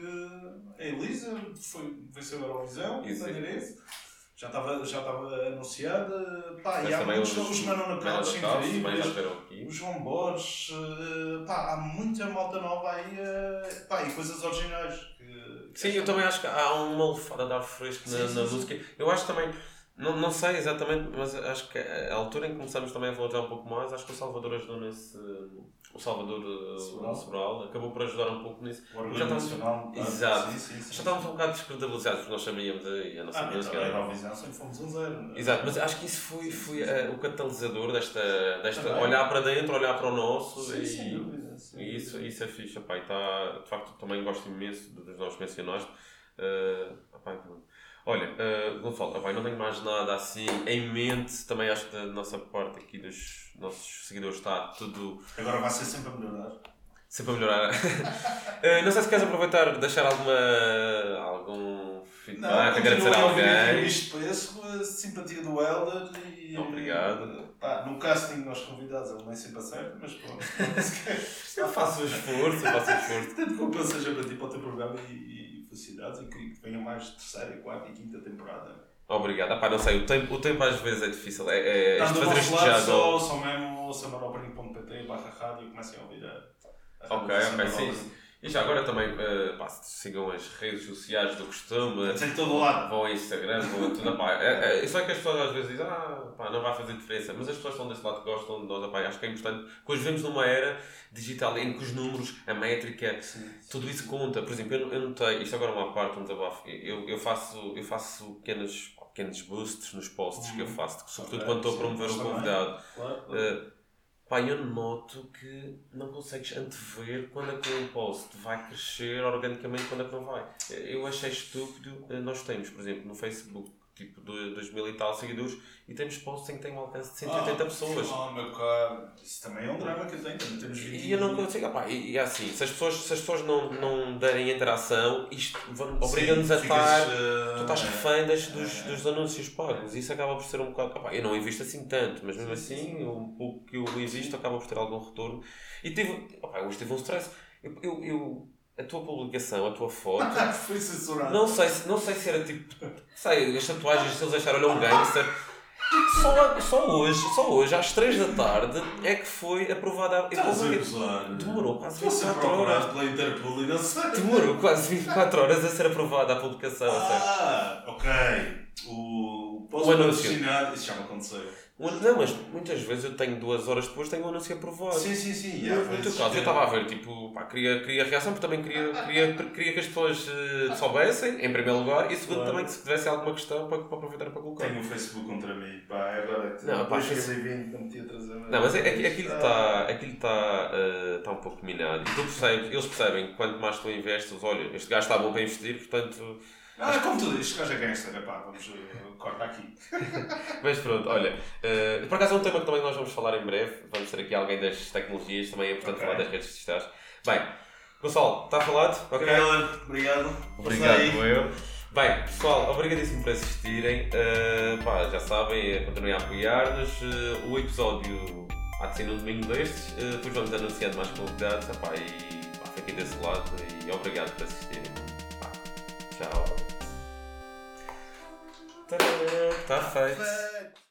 [SPEAKER 2] a Elisa foi, venceu a Eurovisão,
[SPEAKER 1] Isso.
[SPEAKER 2] madeirense. Já estava, já estava anunciada, pá, e há muitos,
[SPEAKER 1] os-
[SPEAKER 2] os Manon
[SPEAKER 1] Manuel
[SPEAKER 2] Caldos
[SPEAKER 1] da Calça, também já
[SPEAKER 2] incríveis, o João Borges, eh, pá, há muita malta nova aí, eh, pá, e coisas originais. Que, que
[SPEAKER 1] Sim, eu também acho que há uma lefada de ar fresco na,
[SPEAKER 2] Sim, sim,
[SPEAKER 1] na
[SPEAKER 2] sim.
[SPEAKER 1] música. Eu acho também, não, não sei exatamente, mas acho que a altura em que começamos também a valorizar um pouco mais, acho que o Salvador ajudou nesse. O Salvador eh,
[SPEAKER 2] Sobral.
[SPEAKER 1] Sobral acabou por ajudar um pouco nisso.
[SPEAKER 2] O
[SPEAKER 1] Já estamos-
[SPEAKER 2] nacional. ah,
[SPEAKER 1] Exato.
[SPEAKER 2] Sim, sim, sim.
[SPEAKER 1] Já estávamos um bocado descredibilizados porque nós sabíamos aí a nossa
[SPEAKER 2] Ah, mas
[SPEAKER 1] música.
[SPEAKER 2] a
[SPEAKER 1] era-
[SPEAKER 2] Eurovisão sempre fomos um zero. é?
[SPEAKER 1] Exato, mas acho que isso foi, foi eh, o catalisador desta, desta
[SPEAKER 2] Também.
[SPEAKER 1] olhar para dentro, olhar para o nosso
[SPEAKER 2] Sim,
[SPEAKER 1] e,
[SPEAKER 2] sem dúvida. sem
[SPEAKER 1] e isso, isso é fixe, opá, e tá, de facto também gosto imenso dos nossos mencionaste. Uh, opá, então, olha, uh, Gonçalo, opá, não tenho mais nada assim em mente, também acho que da nossa parte aqui dos nossos seguidores está tudo
[SPEAKER 2] Agora vai ser sempre a melhorar.
[SPEAKER 1] sempre a melhorar. Uh, não sei se queres aproveitar, deixar alguma, algum feedback, agradecer a alguém.
[SPEAKER 2] Isto com a simpatia do Helder e.
[SPEAKER 1] Obrigado.
[SPEAKER 2] Pá, no casting nós convidados ele nem sempre acerta, mas pronto.
[SPEAKER 1] Eu faço o esforço, eu faço o esforço.
[SPEAKER 2] Tanto que ele seja para ti, para o teu programa e, e felicidades e que, que venha mais terceira, quarta e quinta temporada.
[SPEAKER 1] Obrigado. Ah, pá, não sei, o tempo, o tempo às vezes é difícil. É, é,
[SPEAKER 2] do
[SPEAKER 1] fazer este
[SPEAKER 2] lado,
[SPEAKER 1] já
[SPEAKER 2] só, só mesmo samaropering.pt barra rádio e comecem a ouvir a, a
[SPEAKER 1] Ok, ok, sim. E já agora também, uh, pá, sigam as redes sociais do costume.
[SPEAKER 2] Tem todo lado.
[SPEAKER 1] Vão ao Instagram, vão a tudo. Pá, é, é, só que as pessoas às vezes dizem, ah, pá, não vai fazer diferença. Mas as pessoas estão desse lado que gostam de nós, pá, acho que é importante. Hoje vivemos numa era digital em que os números, a métrica, sim, tudo isso conta. Por exemplo, eu, eu notei, isto agora é uma parte, um desabafo. Eu, eu, faço, eu faço pequenas, pequenos boosts nos posts uhum. que eu faço, sobretudo okay, quando estou a promover o convidado. Claro, claro. Uh, Pá, eu noto que não consegues antever quando é que um post vai crescer organicamente quando é que não vai. Eu achei estúpido. Eh, nós temos, por exemplo, no Facebook tipo de 2 mil e tal seguidores e temos posts em que tem um alcance de 180 ah, pessoas.
[SPEAKER 2] Oh, meu caro, isso também é um drama que eu tenho, também temos 20
[SPEAKER 1] E eu não consigo, opá, e, e é assim, se as pessoas, se as pessoas não, não derem interação, isto obriga-nos a estar. Uh, tu estás refém das, dos, é, dos anúncios pagos, isso acaba por ser um bocado. Opá, eu não invisto assim tanto, mas mesmo sim, assim, sim. o pouco que eu invisto acaba por ter algum retorno. E tive, opá, hoje tive um stress. eu, eu, eu a tua publicação, a tua foto.
[SPEAKER 2] Foi censurado.
[SPEAKER 1] Não sei, não sei se era tipo. Sei, as tatuagens, se eles acharam olha um gangster. Só, só hoje, só hoje, às 3 da tarde, é que foi aprovada a. Demorou quase 24 horas.
[SPEAKER 2] pela Interpol e não sei.
[SPEAKER 1] Demorou quase 24 horas a ser aprovada a publicação.
[SPEAKER 2] Ah, ok. O, o anúncio. Isso já me aconteceu.
[SPEAKER 1] Não, mas muitas vezes eu tenho duas horas depois tenho o anúncio aprovado.
[SPEAKER 2] Sim, sim, sim.
[SPEAKER 1] No, no teu caso, eu estava a ver, tipo, pá, queria, queria reação, porque também queria, queria, queria que as pessoas uh, soubessem, em primeiro lugar, e segundo claro. também que se tivesse alguma questão para, para aproveitar para colocar.
[SPEAKER 2] Tenho o Facebook contra mim, pá, é agora que não, pá, 2020 não meti a trazer.
[SPEAKER 1] Não, mas é, é, aquilo está aquilo está uh, tá um pouco minado. E tu percebes, eles percebem que quanto mais tu investes, olha, este gajo está bom para investir, portanto
[SPEAKER 2] ah, como tu dizes, gajo é gangster, pá, vamos, uh, corta aqui.
[SPEAKER 1] Mas pronto, olha, uh, por acaso é um tema que também nós vamos falar em breve, vamos ter aqui alguém das tecnologias, também é importante okay. falar das redes sociais. Bem, Gonçalo, está falado?
[SPEAKER 2] Ok, obrigado.
[SPEAKER 1] Obrigado, eu. Bem, pessoal, obrigadíssimo por assistirem. Uh, pá, já sabem, continuem a apoiar-nos. Uh, o episódio há de ser no domingo destes, uh, depois vamos anunciando mais convidados. Epá, e pá, fiquem desse lado e obrigado por assistirem. Tchau. Tá feito.